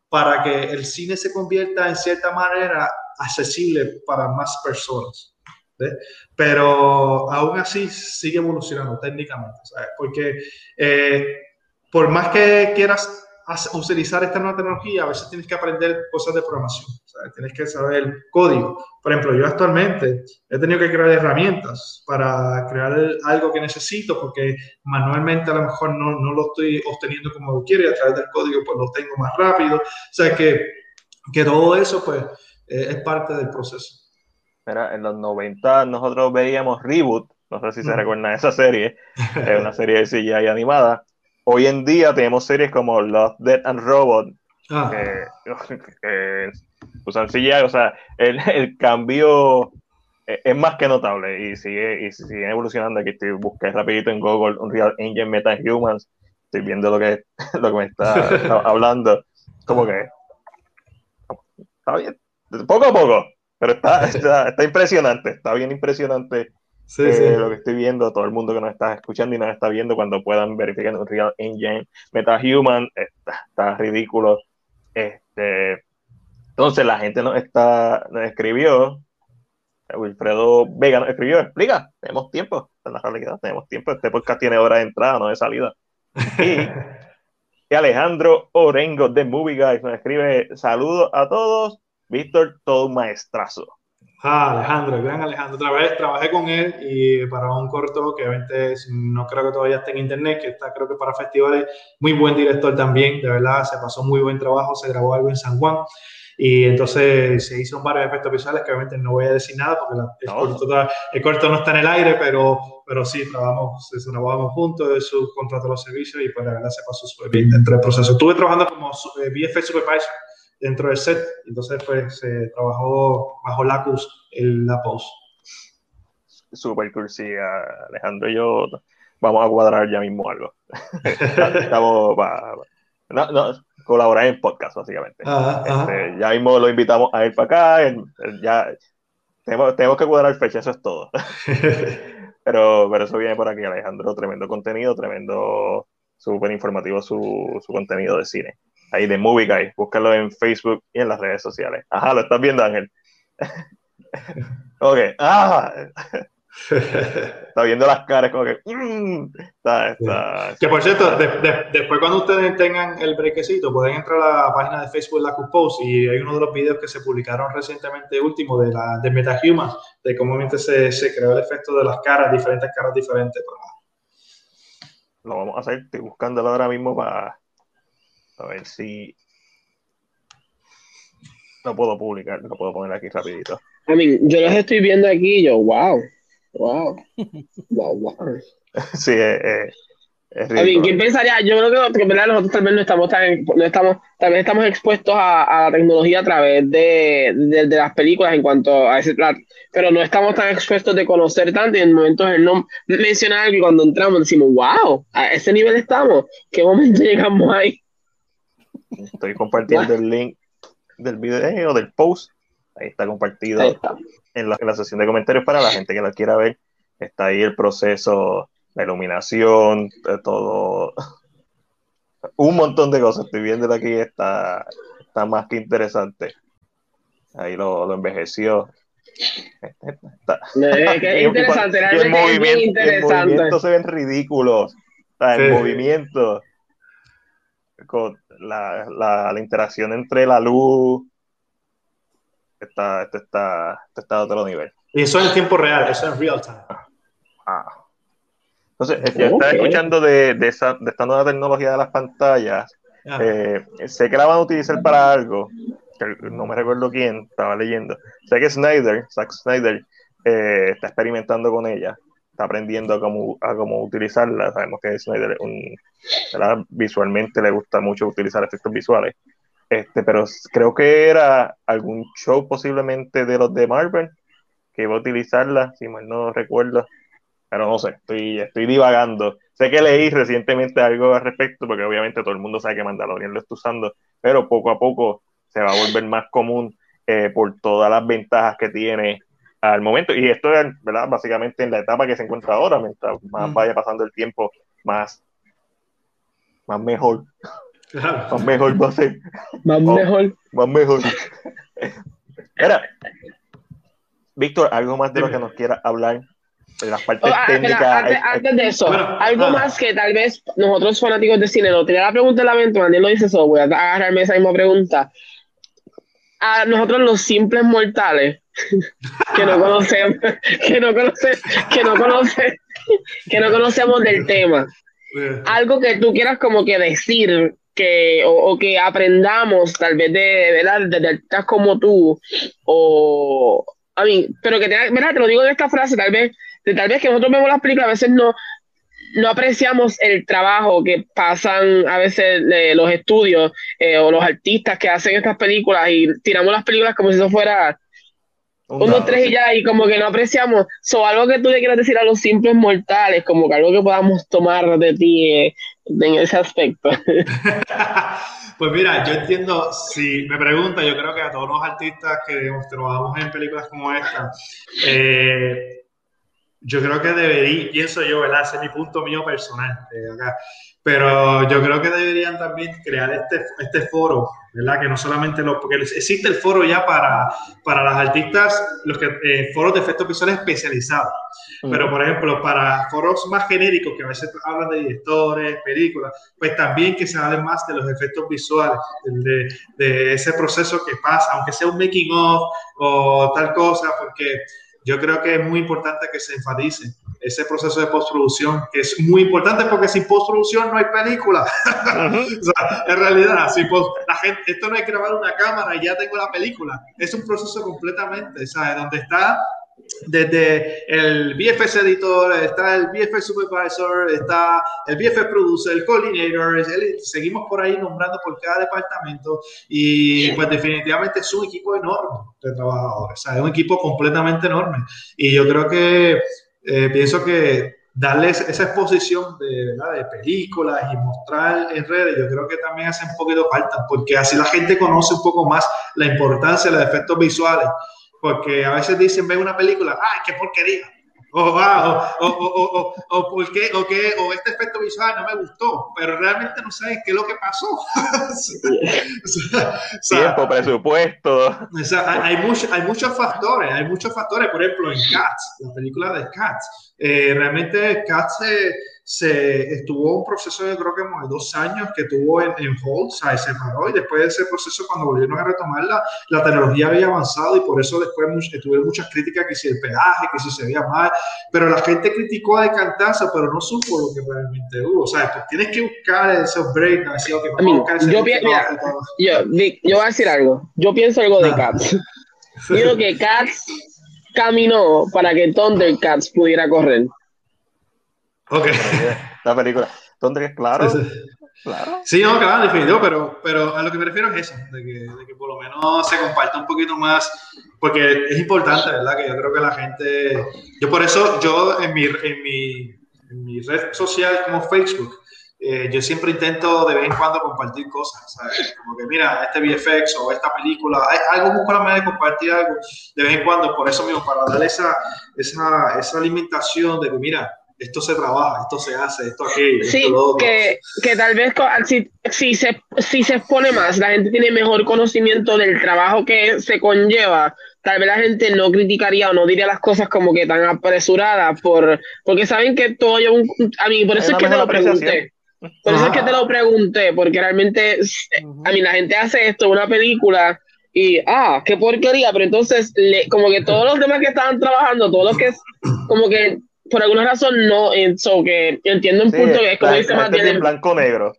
Speaker 2: para que el cine se convierta en cierta manera accesible para más personas. Pero aún así sigue evolucionando técnicamente, porque eh, por más que quieras utilizar esta nueva tecnología, a veces tienes que aprender cosas de programación, tienes que saber código. Por ejemplo, yo actualmente he tenido que crear herramientas para crear algo que necesito, porque manualmente a lo mejor no, no lo estoy obteniendo como quiero y a través del código pues lo tengo más rápido. O sea que, que todo eso pues eh, es parte del proceso
Speaker 1: en los 90 nosotros veíamos Reboot, no sé si se recuerdan esa serie, es una serie de CGI animada. Hoy en día tenemos series como Love, Dead and Robot, ah. que, usan CGI, o sea, el, cambio es más que notable y sigue, y sigue evolucionando. Aquí estoy busqué rapidito en Google Unreal Engine Meta Humans. Estoy viendo lo que, lo que me está, hablando. Como que está bien, poco a poco, pero está, está, impresionante, está bien impresionante eh, lo que estoy viendo. Todo el mundo que nos está escuchando y nos está viendo, cuando puedan verificar Unreal Engine Meta Human, está, está ridículo. Este, entonces la gente nos está nos escribió Wilfredo Vega nos escribió, explica, tenemos tiempo, en la realidad, tenemos tiempo, este podcast tiene hora de entrada, no de salida. Y, Alejandro Orengo de Movie Guys nos escribe, saludos a todos, Víctor, todo un maestrazo.
Speaker 2: Ah, Alejandro, gran Alejandro. Otra vez trabajé con él y para un corto que obviamente no creo que todavía esté en internet, que está creo que para festivales, muy buen director también, de verdad, se pasó muy buen trabajo, se grabó algo en San Juan y entonces se hizo varios efectos visuales que obviamente no voy a decir nada porque el, corto, no está en el aire, pero, pero sí, trabajamos, trabajamos juntos, de su contrato de los servicios y pues la verdad se pasó súper bien dentro del proceso. Estuve trabajando como eh, VFX Supervisor dentro del set, entonces pues se trabajó bajo Lacus en la post.
Speaker 1: Súper cool, sí, Alejandro y yo vamos a cuadrar ya mismo algo. Estamos, no, no, colaborar en podcast, básicamente. Este, ya mismo lo invitamos a ir para acá. ya tenemos, tenemos que cuadrar fecha, eso es todo. pero, pero eso viene por aquí, Alejandro. Tremendo contenido, tremendo, súper informativo su, su, contenido de cine. Ahí de Movie Guy, búscalo en Facebook y en las redes sociales. Ajá, lo estás viendo, Ángel. ok, ah. está viendo las caras como que... Mm,
Speaker 2: que por cierto, después cuando ustedes tengan el brequecito, pueden entrar a la página de Facebook de la Post y hay uno de los videos que se publicaron recientemente último de, la, de MetaHuman, de cómo se, se creó el efecto de las caras, diferentes caras diferentes.
Speaker 1: Lo vamos a hacer, estoy buscándolo ahora mismo para a ver si lo puedo publicar, lo puedo poner aquí rapidito.
Speaker 3: I mean, yo los estoy viendo aquí y yo, wow, Wow. Wow, wow.
Speaker 1: Sí, eh,
Speaker 3: eh, ¿quién pensaría? Yo creo que, nosotros tal vez no estamos tan, no estamos, tal vez estamos expuestos a, la tecnología a través de, de, las películas en cuanto a ese trato, pero no estamos tan expuestos de conocer tanto y en momentos el no mencionar que cuando entramos decimos, wow, a ese nivel estamos, ¿qué momento llegamos ahí?
Speaker 1: Estoy compartiendo el link del video, del post, ahí está compartido. Ahí está en la, sesión de comentarios para la gente que la quiera ver. Está ahí el proceso, la iluminación, todo. Un montón de cosas. Estoy viendo aquí, está, está más que interesante. Ahí lo, envejeció.
Speaker 3: interesante,
Speaker 1: el, movimiento, se ven ridículos. el movimiento con la, la, interacción entre la luz, está, esto está, está a otro nivel.
Speaker 2: Y eso en tiempo real, eso en real time. Ah.
Speaker 1: Entonces, yo estaba escuchando de, de, esa, de esta nueva tecnología de las pantallas. Eh, sé que la van a utilizar para algo, no me recuerdo quién, estaba leyendo. Sé que Snyder, Zack Snyder, eh, está experimentando con ella, está aprendiendo a cómo, a cómo utilizarla. Sabemos que Snyder un, visualmente le gusta mucho utilizar efectos visuales. Este, pero creo que era algún show posiblemente de los de Marvel que iba a utilizarla, si mal no recuerdo. Pero no sé, estoy, estoy divagando. Sé que leí recientemente algo al respecto, porque obviamente todo el mundo sabe que Mandalorian lo está usando, pero poco a poco se va a volver más común eh, por todas las ventajas que tiene al momento. Y esto es, ¿verdad? Básicamente en la etapa que se encuentra ahora, mientras más vaya pasando el tiempo, más, más mejor más mejor va a ser.
Speaker 3: Más mejor.
Speaker 1: Más mejor. Era. Víctor, algo más de lo que nos quiera hablar de las partes oh, técnicas.
Speaker 3: antes, de eso, algo más que tal vez nosotros fanáticos de cine, no tenía la pregunta en la mente, Daniel lo dice eso, voy a agarrarme esa misma pregunta. A nosotros los simples mortales que no conocemos, que no conocemos, que no conocemos, que no conocemos del tema. Algo que tú quieras como que decir que, o, que aprendamos tal vez de, ¿verdad? De, artistas como tú, o, a mí, pero que te, ¿verdad? te lo digo en esta frase, tal vez, de tal vez que nosotros vemos las películas, a veces no, no apreciamos el trabajo que pasan a veces los estudios eh, o los artistas que hacen estas películas y tiramos las películas como si eso fuera uno, tres y ya, y como que no apreciamos. So, algo que tú le quieras decir a los simples mortales, como que algo que podamos tomar de ti eh, en ese aspecto.
Speaker 2: pues mira, yo entiendo, si me pregunta, yo creo que a todos los artistas que trabajamos en películas como esta, eh, yo creo que debería, pienso yo, ¿verdad? Ese es mi punto mío personal acá. Pero yo creo que deberían también crear este, este foro, ¿verdad? Que no solamente lo, porque existe el foro ya para, para las artistas, los que, eh, foros de efectos visuales especializados. Pero, por ejemplo, para foros más genéricos, que a veces hablan de directores, películas, pues también que se hable más de los efectos visuales, de, de ese proceso que pasa, aunque sea un making of o tal cosa, porque yo creo que es muy importante que se enfatice ese proceso de postproducción, que es muy importante porque sin postproducción no hay película. o sea, en realidad, si la gente, esto no que grabar una cámara y ya tengo la película. Es un proceso completamente, ¿sabes? Donde está desde el VFX editor, está el VFX supervisor, está el VFX producer, el coordinator, seguimos por ahí nombrando por cada departamento y pues definitivamente es un equipo enorme de trabajadores, o sea, es un equipo completamente enorme y yo creo que eh, pienso que darles esa exposición de, películas y mostrar en redes, yo creo que también hace un poquito falta, porque así la gente conoce un poco más la importancia de los efectos visuales porque a veces dicen, ve una película, ¡ay, qué porquería! O, o, o, o, o, ¿por qué? O, qué, o este efecto visual no me gustó, pero realmente no saben qué es lo que pasó.
Speaker 1: Tiempo, presupuesto.
Speaker 2: Hay, hay muchos factores, hay muchos factores, por ejemplo, en Cats, la película de Cats. Eh, realmente Cats se estuvo un proceso de creo que de dos años que tuvo en, en hold, o sea, se paró y después de ese proceso cuando volvieron a retomarla, la tecnología había avanzado y por eso después tuve muchas críticas que si el peaje, que si se veía mal, pero la gente criticó de cantazo, pero no supo lo que realmente hubo, o sea, pues tienes que buscar esos breaks, yo,
Speaker 3: yo voy a decir algo, yo pienso algo de Cats, digo que Cats caminó para que Thundercats pudiera correr.
Speaker 2: Ok.
Speaker 1: La película. ¿Dónde claro.
Speaker 2: Sí, claro. Sí, no, claro, definitivo, pero, pero a lo que me refiero es eso, de que, de que por lo menos se comparta un poquito más, porque es importante, ¿verdad? Que yo creo que la gente, yo por eso, yo en mi, en mi, en mi red social como Facebook, eh, yo siempre intento de vez en cuando compartir cosas, ¿sabes? Como que mira, este VFX o esta película, algo busco la manera de compartir algo de vez en cuando, por eso mismo, para darle esa, esa, esa alimentación de que mira, esto se trabaja, esto se hace, esto aquello.
Speaker 3: Sí, que, que, tal vez si, si, se, si se expone más, la gente tiene mejor conocimiento del trabajo que se conlleva, tal vez la gente no criticaría o no diría las cosas como que tan apresuradas, por, porque saben que todo lleva un... A mí, por eso es que te lo pregunté. Por eso es que te lo pregunté, porque realmente, a mí la gente hace esto, una película, y, ah, qué porquería, pero entonces, como que todos los demás que estaban trabajando, todos los que, como que por alguna razón no, eso que entiendo un punto que es como dice más
Speaker 1: En blanco negro.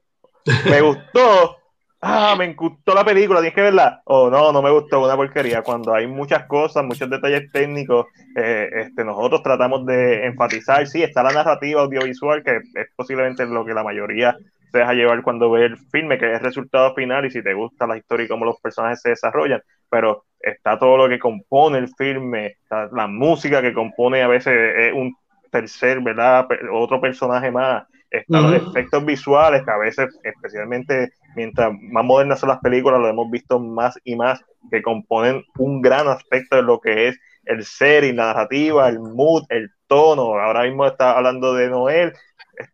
Speaker 1: Me gustó. Ah, me gustó la película, tienes que verla. O oh, no, no me gustó, una porquería. Cuando hay muchas cosas, muchos detalles técnicos, eh, este, nosotros tratamos de enfatizar. Sí, está la narrativa audiovisual, que es posiblemente lo que la mayoría se deja llevar cuando ve el filme, que es el resultado final y si te gusta la historia y cómo los personajes se desarrollan. Pero está todo lo que compone el filme, la, música que compone a veces es un tercer, ¿verdad? Otro personaje más. Están los efectos visuales, que a veces, especialmente mientras más modernas son las películas, lo hemos visto más y más, que componen un gran aspecto de lo que es el ser y la narrativa, el mood, el tono. Ahora mismo está hablando de Noel,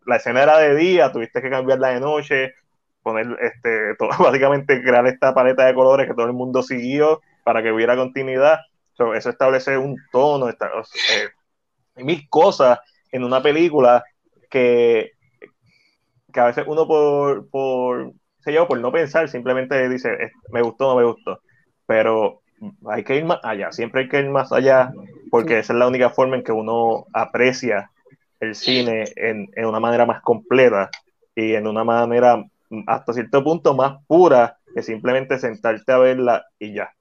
Speaker 1: la escena era de día, tuviste que cambiarla de noche, poner, este, todo, básicamente crear esta paleta de colores que todo el mundo siguió para que hubiera continuidad. eso establece un tono, eh, mil cosas en una película que, que a veces uno por, por, sé yo, por no pensar, simplemente dice, me gustó, no me gustó. Pero hay que ir más allá, siempre hay que ir más allá, porque esa es la única forma en que uno aprecia el cine en, en una manera más completa y en una manera hasta cierto punto más pura que simplemente sentarte a verla y ya.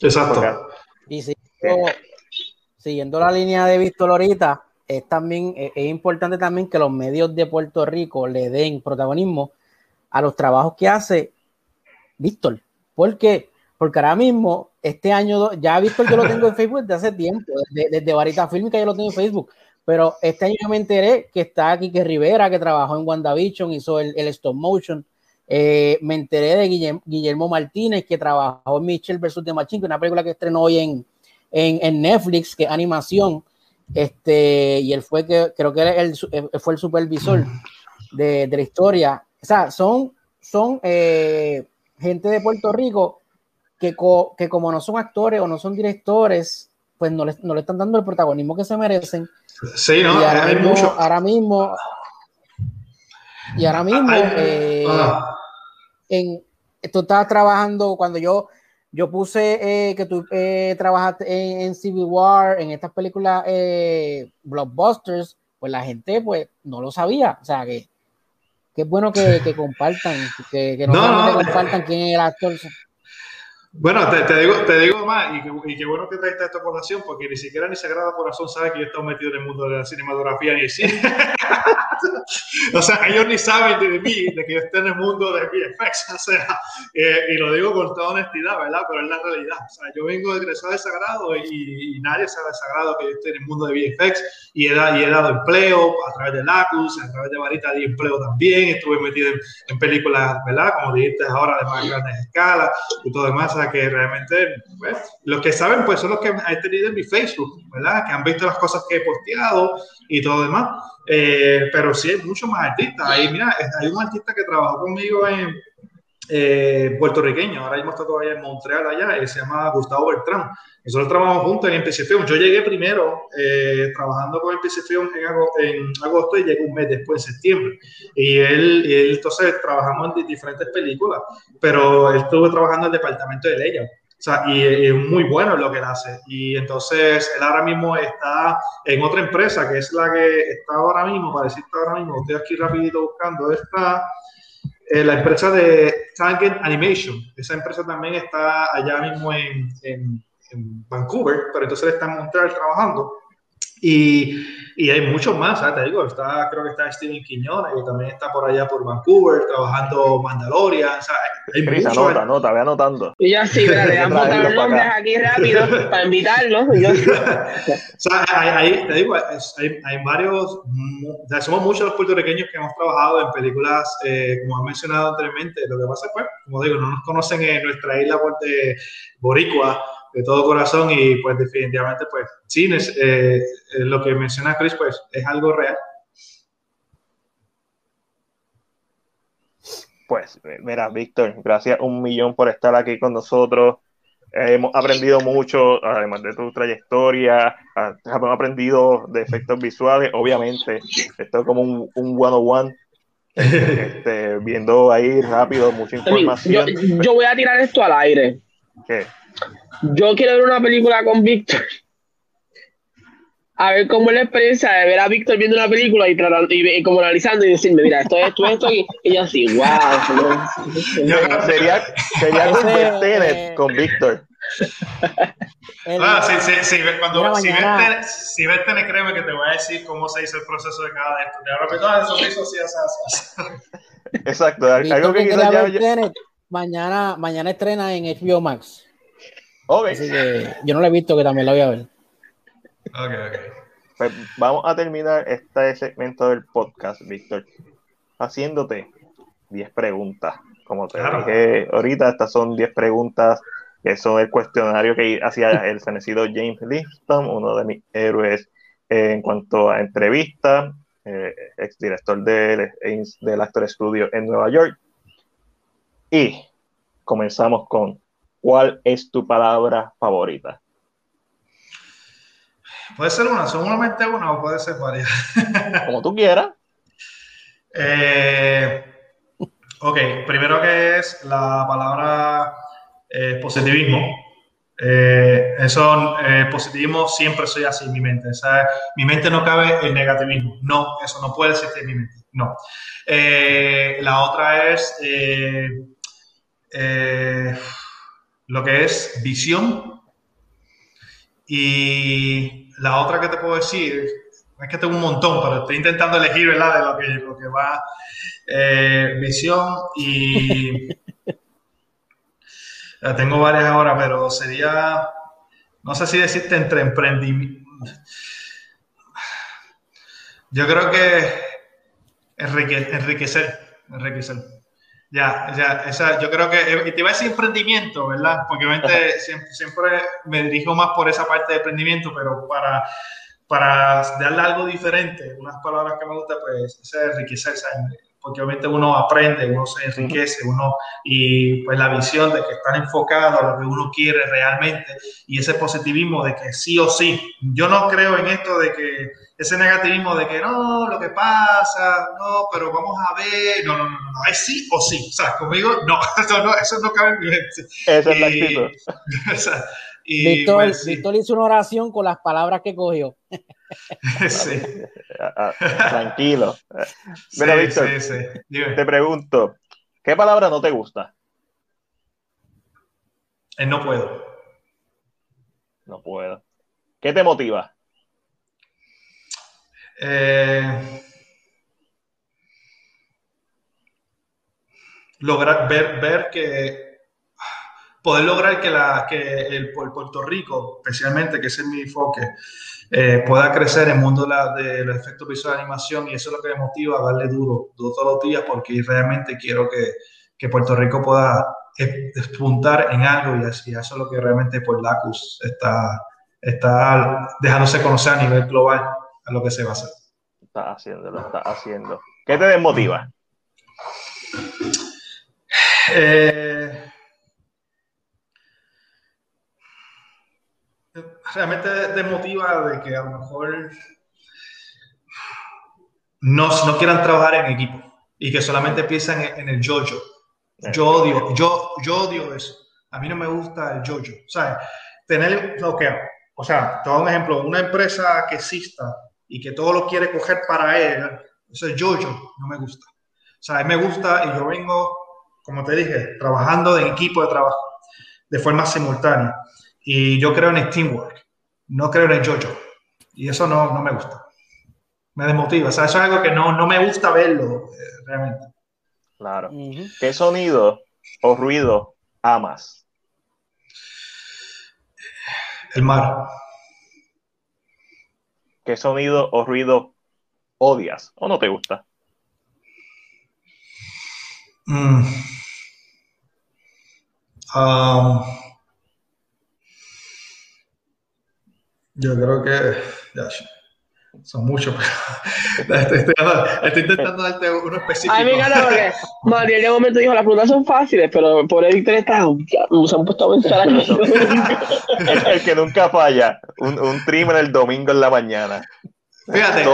Speaker 2: Exacto.
Speaker 4: y si, siguiendo la línea de Víctor ahorita, es también es, importante también que los medios de Puerto Rico le den protagonismo a los trabajos que hace Víctor, porque porque ahora mismo, este año, ya visto yo lo tengo en Facebook desde hace tiempo, desde, desde Varita Fílmica yo lo tengo en Facebook, pero este año me enteré que está aquí que Rivera, que trabajó en WandaVision, hizo el, el stop motion. Eh, me enteré de Guillermo, Martínez, que trabajó en Michelle vs. The Machine, que es una película que estrenó hoy en, en, en, Netflix, que es animación. Este, y él fue que creo que él, fue el supervisor de, de, la historia. O sea, son, son eh, gente de Puerto Rico que, que como no son actores o no son directores, pues no le, no le están dando el protagonismo que se merecen
Speaker 2: Sí, no,
Speaker 4: y ahora
Speaker 2: hay
Speaker 4: mismo,
Speaker 2: mucho.
Speaker 4: Ahora mismo, y ahora mismo,
Speaker 2: Hay-
Speaker 4: eh,
Speaker 2: ah.
Speaker 4: en, tú estabas trabajando cuando yo, yo puse eh, que tú eh, trabajaste en, en Civil War, en estas películas eh, blockbusters, pues la gente pues no lo sabía. O sea que, que es bueno que, que compartan, que, que no,
Speaker 2: No, no.
Speaker 4: compartan quién es el actor.
Speaker 2: Bueno, te, te digo, te digo más, y que, y qué bueno que trajiste esta colación, porque ni siquiera ni Sagrada Corazón sabe que yo he estado metido en el mundo de la cinematografía ni el cine. o sea, ellos ni saben de, de mí, de que yo esté en el mundo de VFX. O sea, eh, y lo digo con toda honestidad, ¿verdad? Pero es la realidad. O sea, yo vengo egresado de Sagrado y, y nadie sabe de Sagrado que yo estoy en el mundo de VFX y he, da- y he dado empleo a través de Lacus, a través de Varita di empleo también. Estuve metido en, en películas, ¿verdad? Como dijiste ahora, de más grandes escalas y todo demás. Que realmente, pues, los que saben, pues son los que he tenido en mi Facebook, ¿verdad? Que han visto las cosas que he posteado y todo demás. Eh, pero sí hay muchos más artistas. Ahí, mira, hay un artista que trabajó conmigo en eh, puertorriqueño, ahora mismo está todavía en Montreal allá, y se llama Gustavo Bertrán. Nosotros trabajamos juntos en MPC Film. Yo llegué primero eh, trabajando con MPC Film en, ago- en agosto y llegué un mes después, en septiembre. Y él, y él, entonces trabajamos en di- diferentes películas, pero él estuvo trabajando en el departamento de Leia. O sea, y es muy bueno en lo que él hace. Y entonces él ahora mismo está en otra empresa, que es la que está ahora mismo, para decirte ahora mismo, estoy aquí rapidito buscando, está eh, la empresa de Target Animation. Esa empresa también está allá mismo en, en- en Vancouver, pero entonces está en Montreal trabajando. Y, y hay muchos más, ¿sabes? te digo, está, creo que está Steven Quiñones, que también está por allá por Vancouver, trabajando Mandalorian, sea, hay
Speaker 1: Cris,
Speaker 2: muchos-
Speaker 1: anota, anota, ve anotando.
Speaker 3: Y yo así, mira, le damos los nombres aquí rápido para invitarlos. Yo,
Speaker 2: O sea, hay, hay- te digo, hay, hay varios, o sea, somos muchos los puertorriqueños que hemos trabajado en películas, eh, como han mencionado anteriormente. Lo que pasa es, pues, como digo, no nos conocen en nuestra isla por de Boricua de todo corazón y pues definitivamente, pues, sí, es, eh, eh, lo que menciona Chris, pues, es algo real.
Speaker 1: Pues, mira, Víctor, gracias un millón por estar aquí con nosotros. Eh, hemos aprendido mucho, además de tu trayectoria, ah, hemos aprendido de efectos visuales, obviamente, esto es como un, un one-on-one, este, viendo ahí rápido mucha
Speaker 3: I mean, yo,
Speaker 1: información.
Speaker 3: yo voy a tirar esto al aire.
Speaker 1: ¿Qué?
Speaker 3: Yo quiero ver una película con Víctor. A ver cómo es la experiencia de ver a Víctor viendo una película y, tratando, y, y como analizando y decirme, mira, esto es esto, esto, y, y yo así, wow.
Speaker 2: Yo-
Speaker 1: Sería, sería The Tenet, con Víctor.
Speaker 2: Ah, sí, sí, sí, ve- cuando, si, ves, Tenet- si ves Tenet, créeme que te voy a decir cómo se hizo el proceso de cada de estos. De repente, ah, eso se hizo así, así, así.
Speaker 1: Exacto, algo que
Speaker 4: que
Speaker 1: quizás ya...
Speaker 4: ver mañana, mañana estrena en HBO Max.
Speaker 1: Ok,
Speaker 4: Así que yo no lo he visto, que también lo voy a ver.
Speaker 2: Ok, ok.
Speaker 1: pues vamos a terminar este segmento del podcast, Víctor, haciéndote 10 preguntas. Como te
Speaker 2: Claro.
Speaker 1: dije ahorita, estas son 10 preguntas que son el cuestionario que hacía el fenecido James Liston, uno de mis héroes eh, en cuanto a entrevistas, eh, exdirector del, del Actor Studio en Nueva York. Y comenzamos con, ¿cuál es tu palabra favorita?
Speaker 2: Puede ser una, solamente una o puede ser varias.
Speaker 1: Como tú quieras.
Speaker 2: Eh, ok, primero que es la palabra eh, positivismo. Eh, eso, eh, positivismo siempre soy así en mi mente. O sea, mi mente no cabe el negativismo. No, eso no puede existir en mi mente. No. Eh, la otra es lo que es visión. Y la otra que te puedo decir, es que tengo un montón, pero estoy intentando elegir, ¿verdad? De lo que, lo que va. Eh, visión y. tengo varias ahora, pero sería, no sé si decirte entre emprendimiento. Yo creo que enriquecer, enriquecer. Ya, ya, esa, yo creo que te iba a decir emprendimiento, ¿verdad? Porque obviamente siempre, siempre, me dirijo más por esa parte de emprendimiento, pero para, para darle algo diferente, unas palabras que me gustan, pues es enriquecer, porque obviamente uno aprende, uno se enriquece, uno, y pues la visión de que están enfocados a lo que uno quiere realmente, y ese positivismo de que sí o sí. Yo no creo en esto de que ese negativismo de que no, lo que pasa, no, pero vamos a ver, no, no, no, no, es sí o sí, o sea, conmigo no, eso no, eso no cabe en mi mente.
Speaker 1: Esa es la actitud.
Speaker 4: o sea, y, Víctor, pues, Víctor, hizo una oración con las palabras que cogió.
Speaker 2: sí.
Speaker 1: Tranquilo. Mira, Víctor, sí, sí. te pregunto, ¿qué palabra no te gusta?
Speaker 2: Eh, no puedo.
Speaker 1: No puedo. ¿Qué te motiva?
Speaker 2: Eh, lograr ver, ver que poder lograr que, la, que el, Puerto Rico, especialmente, que ese es mi enfoque, eh, pueda crecer en el mundo de, los efectos visuales de animación y eso es lo que me motiva a darle duro, duro todos los días porque realmente quiero que, que Puerto Rico pueda despuntar en algo y así, eso es lo que realmente por LACUS está, está dejándose conocer a nivel global a lo que se va a hacer.
Speaker 1: Está haciendo, lo está haciendo. ¿Qué te desmotiva?
Speaker 2: Eh, realmente desmotiva de que a lo mejor no, no quieran trabajar en equipo y que solamente piensan en, el yo-yo. Yo odio, yo, yo odio eso. A mí no me gusta el yo-yo. O sea, tener lo que, o sea, te un ejemplo, una empresa que exista y que todo lo quiere coger para él, eso es yo-yo, no me gusta. O sea, a mí me gusta y yo vengo, como te dije, trabajando en equipo de trabajo de forma simultánea. Y yo creo en el teamwork no creo en el yo-yo. Y eso no, no, me gusta. Me desmotiva. O sea, eso es algo que no, no me gusta verlo eh, realmente.
Speaker 1: Claro. ¿Qué sonido o ruido amas?
Speaker 2: El mar.
Speaker 1: ¿Qué sonido o ruido odias o no te gusta?
Speaker 2: Mm. Um, Yo creo que ya, son muchos, pero estoy, estoy, intentando darte uno específico.
Speaker 3: Ay, me encanta porque María en un momento dijo, las preguntas son fáciles, pero por el interés se han puesto a pensar
Speaker 1: el, el que nunca falla, un, un trimmer el domingo en la mañana.
Speaker 2: Fíjate,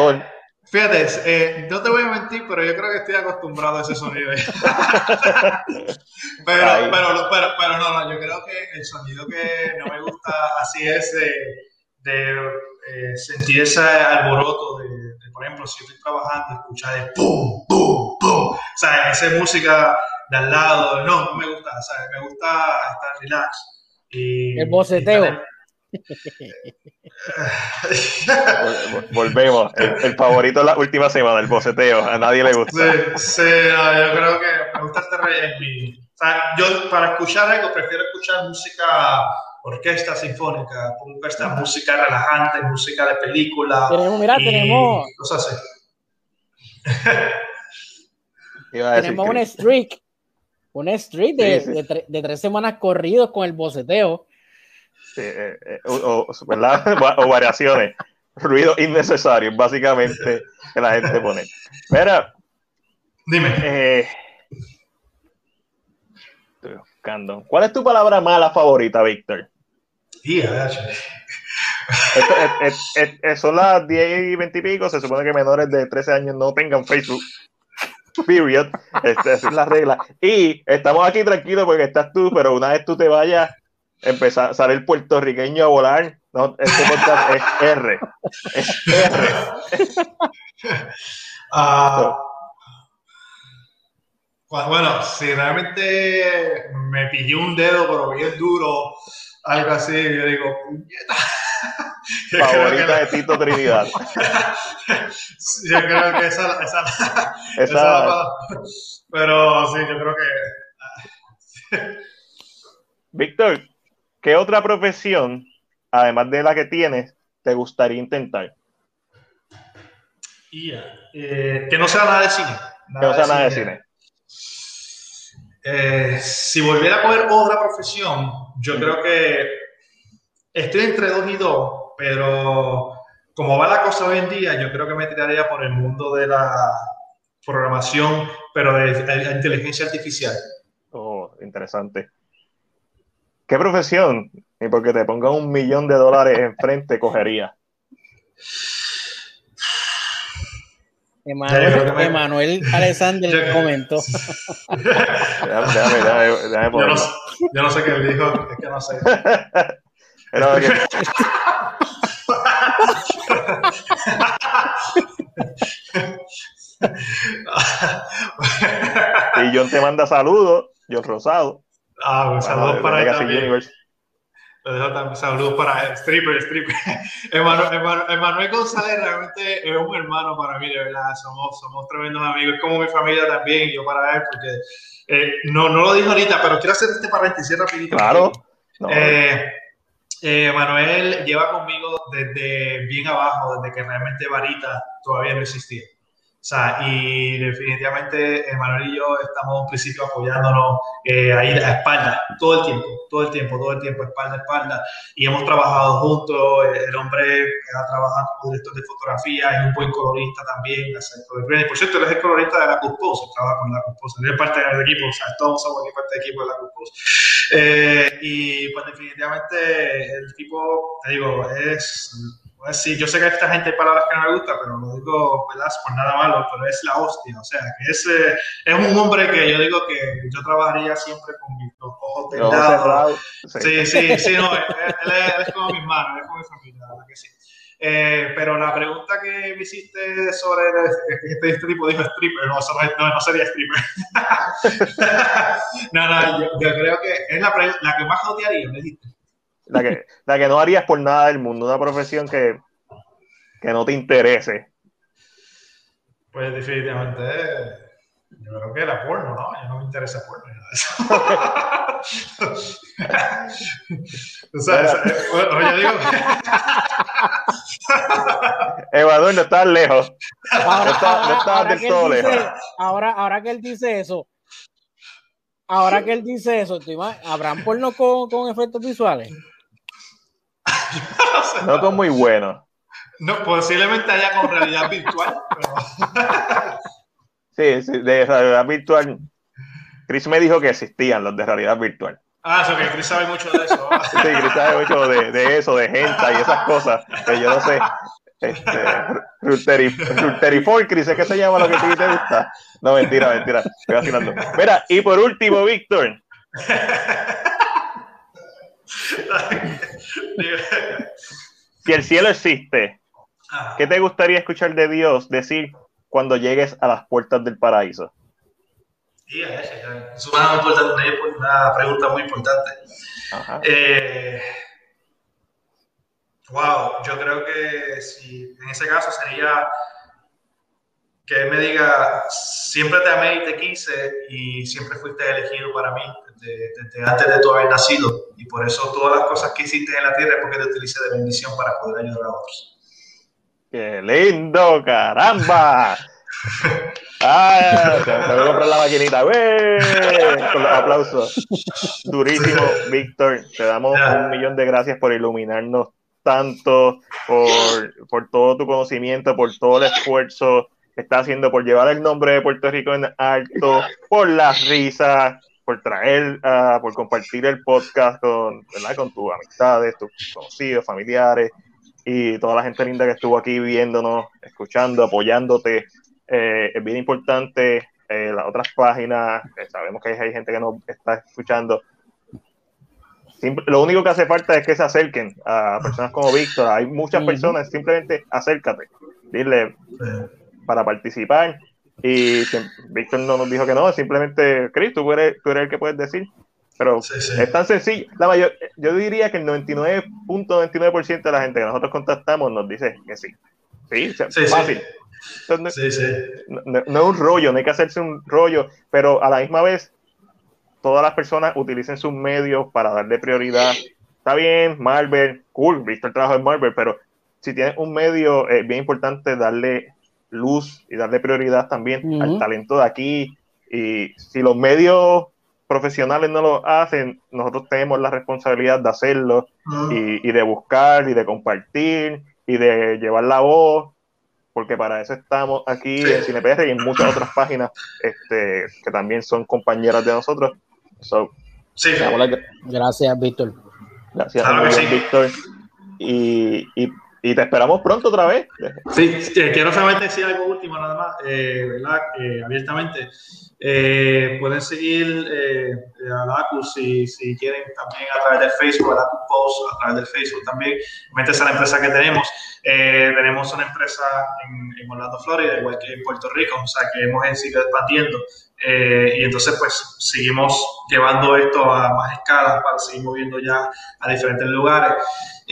Speaker 2: fíjate, eh, no te voy a mentir, pero yo creo que estoy acostumbrado a ese sonido. pero, pero, pero, pero, no, no, yo creo que el sonido que no me gusta así es... Eh, de eh, sentir ese alboroto de, por ejemplo, si estoy trabajando, escuchar de pum, pum, pum, o sea, esa música de al lado, no, no me gusta, o sea, me gusta estar relax. Y,
Speaker 4: el boceteo.
Speaker 1: Volvemos. El, favorito de la última semana, el boceteo. A nadie le gusta.
Speaker 2: Sí, sí yo creo que me gusta estar en mi. O sea, yo para escuchar algo prefiero escuchar música orquesta sinfónica, pongo esta música relajante, música de película.
Speaker 4: Tenemos, mira, tenemos.
Speaker 2: Cosas así.
Speaker 4: tenemos un streak, un streak de, de, tres semanas corridos con el boceteo.
Speaker 1: Sí, eh, eh, o, o, variaciones, ruido innecesario, básicamente, que la gente pone. Mira,
Speaker 2: dime.
Speaker 1: Eh, ¿Cuál es tu palabra mala favorita, Víctor? son las 10 y 20 y pico. Se supone que menores de 13 años no tengan Facebook. Period. Esta es la regla. Y estamos aquí tranquilos porque estás tú, pero una vez tú te vayas, empezar a salir puertorriqueño a volar. No, este podcast es R. Es R.
Speaker 2: Ah. Bueno, si realmente me pillé un dedo, pero bien duro, algo así, yo digo, puñeta.
Speaker 1: Favorita de Tito Trinidad.
Speaker 2: yo creo que esa, esa, esa, Pero sí, yo creo que.
Speaker 1: Víctor, ¿qué otra profesión, además de la que tienes, te gustaría intentar?
Speaker 2: Eh, que no sea nada de cine.
Speaker 1: que no sea nada de cine.
Speaker 2: Eh, si volviera a coger otra profesión, yo creo que estoy entre dos y dos, pero como va la cosa hoy en día, yo creo que me tiraría por el mundo de la programación, pero de, inteligencia artificial.
Speaker 1: Oh, interesante. ¿Qué profesión? Y porque te pongan un millón de dólares enfrente, cogería.
Speaker 4: Emanuel, Emanuel Alexander comentó.
Speaker 2: déjame, déjame, déjame, yo, no, yo, no, sé qué le dijo, es que no sé.
Speaker 1: y John te manda saludos, John Rosado.
Speaker 2: Ah, pues saludos para él también. Saludos para Stripper, Stripper. Emanuel, González realmente es un hermano para mí, de verdad. Somos, somos tremendos amigos, es como mi familia también, yo para él, porque eh, no, no lo dijo ahorita, pero quiero hacer este paréntesis rapidito.
Speaker 1: Claro.
Speaker 2: Eh, eh, Manuel lleva conmigo desde bien abajo, desde que realmente Varita todavía no existía. O sea, y definitivamente Manuel y yo estamos en principio apoyándonos eh, ahí a espalda, todo el tiempo, todo el tiempo, todo el tiempo, espalda a espalda. Y hemos trabajado juntos. El hombre ha trabajado como director de fotografía y un buen colorista también. Por cierto, él es el colorista de la Cusposa, trabaja con la Cusposa, él es parte del equipo, o sea, todos somos parte del equipo de la Cusposa. Eh, y pues definitivamente el tipo, te digo, es pues sí, yo sé que a esta gente hay palabras que no me gustan, pero lo digo ¿verdad? por nada malo, pero es la hostia. O sea, que es, eh, es un hombre que yo digo que yo trabajaría siempre con mis ojos vendados. Sí, sí, sí, no, él, es, como mi hermano, es como mi familia, la verdad que sí. Eh, pero la pregunta que me hiciste sobre este, este, tipo dijo stripper, no, no, no sería stripper. no, no, yo, yo, creo que es la, la que más odiaría, me dijiste
Speaker 1: la que, la que no harías por nada del mundo, una profesión que, que no te interese.
Speaker 2: Pues definitivamente, yo creo que era porno, ¿no? Yo no me interesa porno. o sea, bueno, yo digo.
Speaker 1: Ecuador no estás lejos.
Speaker 4: Ahora, no estás del todo lejos. Ahora, ahora que él dice eso, ahora que él dice eso, ¿habrán porno con, con efectos visuales?
Speaker 1: no son muy buenos.
Speaker 2: No, posiblemente haya con realidad virtual.
Speaker 1: sí, sí, de realidad virtual. Chris me dijo que existían los de realidad virtual.
Speaker 2: Ah, eso que Chris sabe mucho de eso.
Speaker 1: sí, Chris sabe mucho de, de, eso, de gente y esas cosas que yo no sé. Este, Chris, ¿es que se llama lo que ti te gusta? No, mentira, mentira. Estoy vacilando. Mira, y por último, Víctor. si el cielo existe, ¿qué te gustaría escuchar de Dios decir cuando llegues a las puertas del paraíso?
Speaker 2: Sí, es una, una, pregunta muy importante. Eh, wow, yo creo que si en ese caso sería que él me diga, siempre te amé y te quise y siempre fuiste elegido para mí desde, antes de tu haber nacido y por eso todas las cosas que hiciste en la tierra es porque te utilicé de bendición para poder ayudar a otros.
Speaker 1: ¡Qué lindo, caramba! ¡Ah! Te voy a comprar la maquinita. Con los aplausos. Durísimo, Víctor. Te damos un millón de gracias por iluminarnos tanto, por, por todo tu conocimiento, por todo el esfuerzo que estás haciendo, por llevar el nombre de Puerto Rico en alto, por las risas, por traer, uh, por compartir el podcast con, ¿verdad? con tus amistades, tus conocidos, familiares y toda la gente linda que estuvo aquí viéndonos, escuchando, apoyándote. Eh, es bien importante eh, las otras páginas, sabemos que hay gente que nos está escuchando. lo único que hace falta es que se acerquen a personas como Víctor. Hay muchas personas, simplemente acércate, dile para participar y Víctor no nos dijo que no, simplemente, Chris, tú eres, tú eres el que puedes decir. Pero es tan sencillo. La mayor, yo diría que el 99.99% de la gente que nosotros contactamos nos dice que sí. Sí, fácil. no, es un rollo, no hay que hacerse un rollo, pero a la misma vez todas las personas utilicen sus medios para darle prioridad. Está bien, Marvel, cool, visto el trabajo de Marvel, pero si tienes un medio, es bien importante darle luz y darle prioridad también al talento de aquí. Y si los medios profesionales no lo hacen, nosotros tenemos la responsabilidad de hacerlo y, y, de buscar y de compartir y de llevar la voz, porque para eso estamos aquí en CinePR y en muchas otras páginas este, que también son compañeras de nosotros.
Speaker 4: sí. Gracias, Víctor.
Speaker 1: Gracias, Víctor. Y, y y te esperamos pronto otra vez.
Speaker 2: Sí, quiero solamente decir algo último nada más, eh, ¿verdad? Eh, abiertamente. Eh, pueden seguir eh, a Lacus si, si quieren también a través del Facebook, a Lacus Post, a través del Facebook también. Métese a la empresa que tenemos. tenemos una empresa en, en, Orlando, Florida, igual que en Puerto Rico, o sea que hemos seguido expandiendo. Y entonces, pues, seguimos llevando esto a más escalas para seguir moviendo ya a diferentes lugares.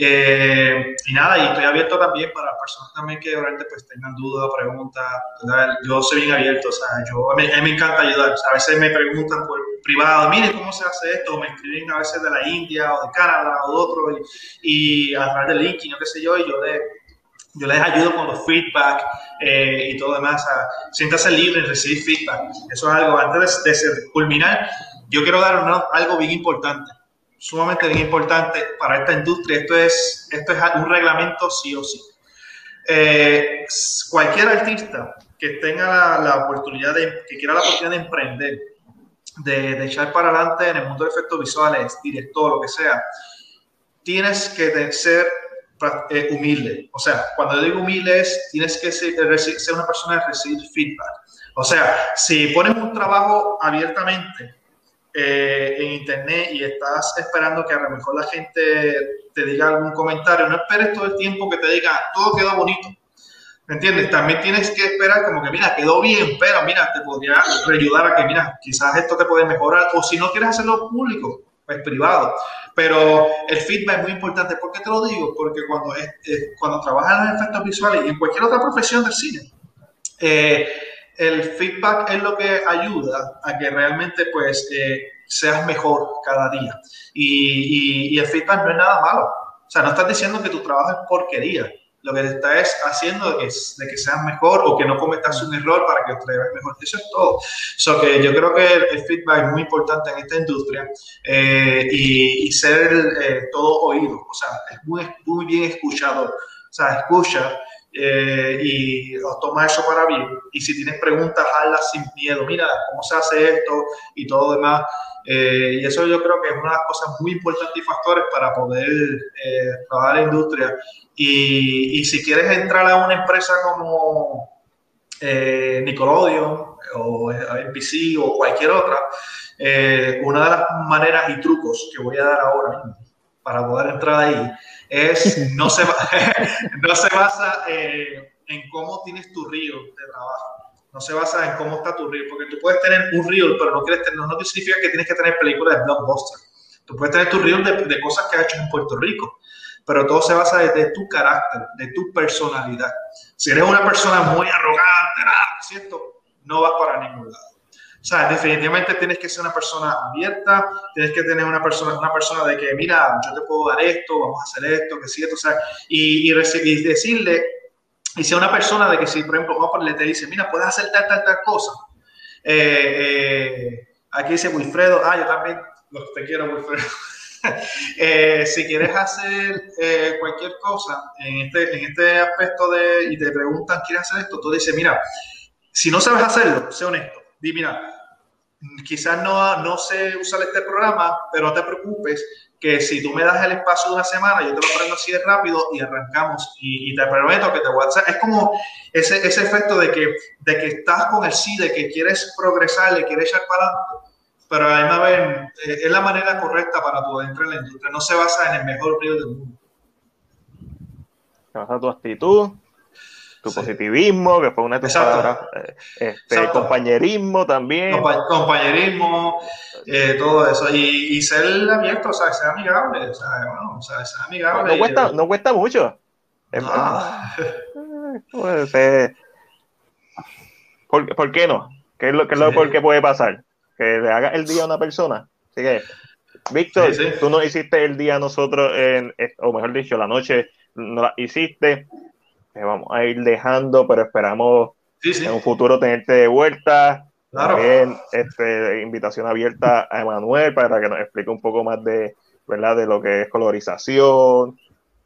Speaker 2: Eh, y nada, y estoy abierto también para personas también que realmente pues tengan dudas, preguntas. Yo soy bien abierto, o sea, yo, a mí, me encanta ayudar. a veces me preguntan por privado, mire cómo se hace esto, o me escriben a veces de la India o de Canadá o de otro, y, a través del link y no qué sé yo, y yo les, yo les ayudo con los feedback eh, y todo demás. O siéntase libre en recibir feedback. Eso es algo, antes de, de culminar, yo quiero dar algo bien importante sumamente bien importante para esta industria. Esto es, esto es un reglamento sí o sí. Eh, cualquier artista que tenga la, oportunidad de, que quiera la oportunidad de emprender, de, echar para adelante en el mundo de efectos visuales, director, lo que sea, tienes que ser humilde. O sea, cuando digo humilde es, tienes que ser, ser una persona de recibir feedback. O sea, si pones un trabajo abiertamente eh, en internet y estás esperando que a lo mejor la gente te diga algún comentario, no esperes todo el tiempo que te diga todo quedó bonito. ¿Me entiendes? También tienes que esperar como que, mira, quedó bien, pero mira, te podría ayudar a que, mira, quizás esto te puede mejorar. O si no quieres hacerlo público, pues privado. Pero el feedback es muy importante. ¿Por qué te lo digo? Porque cuando, cuando trabajas en efectos visuales y en cualquier otra profesión del cine, eh, el feedback es lo que ayuda a que realmente pues eh, seas mejor cada día. Y, el feedback no es nada malo. O sea, no estás diciendo que tu trabajo es porquería. Lo que te estás haciendo es de que seas mejor o que no cometas un error para que te veas mejor. Eso es todo. So que yo creo que el, feedback es muy importante en esta industria eh, y, ser eh, todo oído. O sea, es muy, muy bien escuchado. O sea, escucha eh, y toma eso para bien. Y si tienes preguntas, hazlas sin miedo. Mira, ¿cómo se hace esto? Y todo demás. Eh, y eso yo creo que es una de las cosas muy importantes y factores para poder eh, trabajar la industria. Y, y, si quieres entrar a una empresa como eh, Nickelodeon o NPC o cualquier otra, una de las maneras y trucos que voy a dar ahora para poder entrar ahí es, no se, no se basa eh, en cómo tienes tu río de trabajo. No se basa en cómo está tu río, porque tú puedes tener un río, pero no, quieres tener, no, significa que tienes que tener películas de blockbuster. Tú puedes tener tu río de, de cosas que has hecho en Puerto Rico, pero todo se basa desde tu carácter, de tu personalidad. Si eres una persona muy arrogante, ¿cierto? No vas para ningún lado. O sea, definitivamente tienes que ser una persona abierta, tienes que tener una persona, una persona de que, mira, yo te puedo dar esto, vamos a hacer esto, que sí, esto, o sea, y, y, decirle, y sea una persona de que si, por ejemplo, le te dice, mira, puedes hacer tal, tal, tal cosa. Eh, eh, aquí dice Wilfredo, ah, yo también te quiero, Wilfredo. eh, si quieres hacer cualquier cosa en este, en este aspecto de, y te preguntan, ¿quieres hacer esto? Tú dices, mira, si no sabes hacerlo, sé honesto di, mira, quizás no, no sé usar este programa, pero no te preocupes, que si tú me das el espacio de una semana, yo te lo aprendo así de rápido y arrancamos. Y, te prometo que te voy a hacer. Es como ese, ese efecto de que, de que estás con el sí, de que quieres progresar, le quieres echar para adelante. Pero además, eh, es la manera correcta para poder entrar en la industria. No se basa en el mejor río del mundo.
Speaker 1: Se basa tu actitud, tu positivismo, que fue una de tus palabras, eh, este, compañerismo también.
Speaker 2: compañerismo, eh, todo eso. Y, y, ser abierto, o sea, ser amigable, o sea, bueno, o sea, ser amigable.
Speaker 1: No, cuesta, no cuesta mucho. Pues, eh, ¿por, ¿por, qué no? ¿Qué es lo, qué es lo sí. por qué puede pasar? que le haga el día a una persona. Así que, Víctor, tú no hiciste el día a nosotros, en, o mejor dicho, la noche no la hiciste. Vamos a ir dejando, pero esperamos en un futuro tenerte de vuelta. También este, invitación abierta a Emanuel para que nos explique un poco más de, ¿verdad? de lo que es colorización,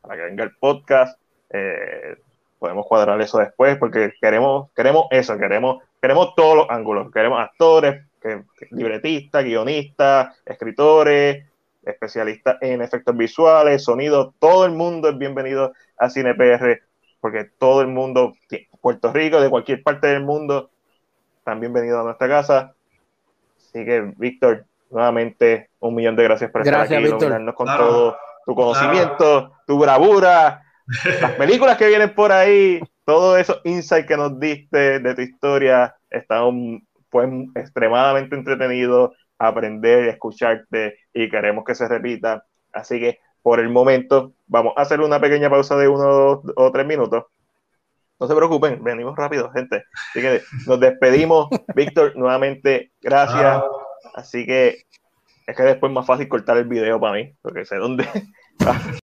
Speaker 1: para que venga el podcast. Eh, podemos cuadrar eso después porque queremos, queremos eso, queremos, queremos todos los ángulos, queremos actores, libretistas, guionistas, escritores, especialistas en efectos visuales, sonido, todo el mundo es bienvenido a CinePR porque todo el mundo, Puerto Rico, de cualquier parte del mundo, están bienvenidos a nuestra casa. Así que, Víctor, nuevamente un millón de gracias por estar aquí, iluminarnos con todo tu conocimiento, tu bravura, las películas que vienen por ahí, todo eso insight que nos diste de tu historia, están pues extremadamente entretenidos, aprender, escucharte y queremos que se repita. Así que por el momento vamos a hacer una pequeña pausa de uno o tres minutos. No se preocupen, venimos rápido, gente. Así que nos despedimos. Víctor, nuevamente, gracias. Así que es que después es más fácil cortar el video para mí, porque sé dónde.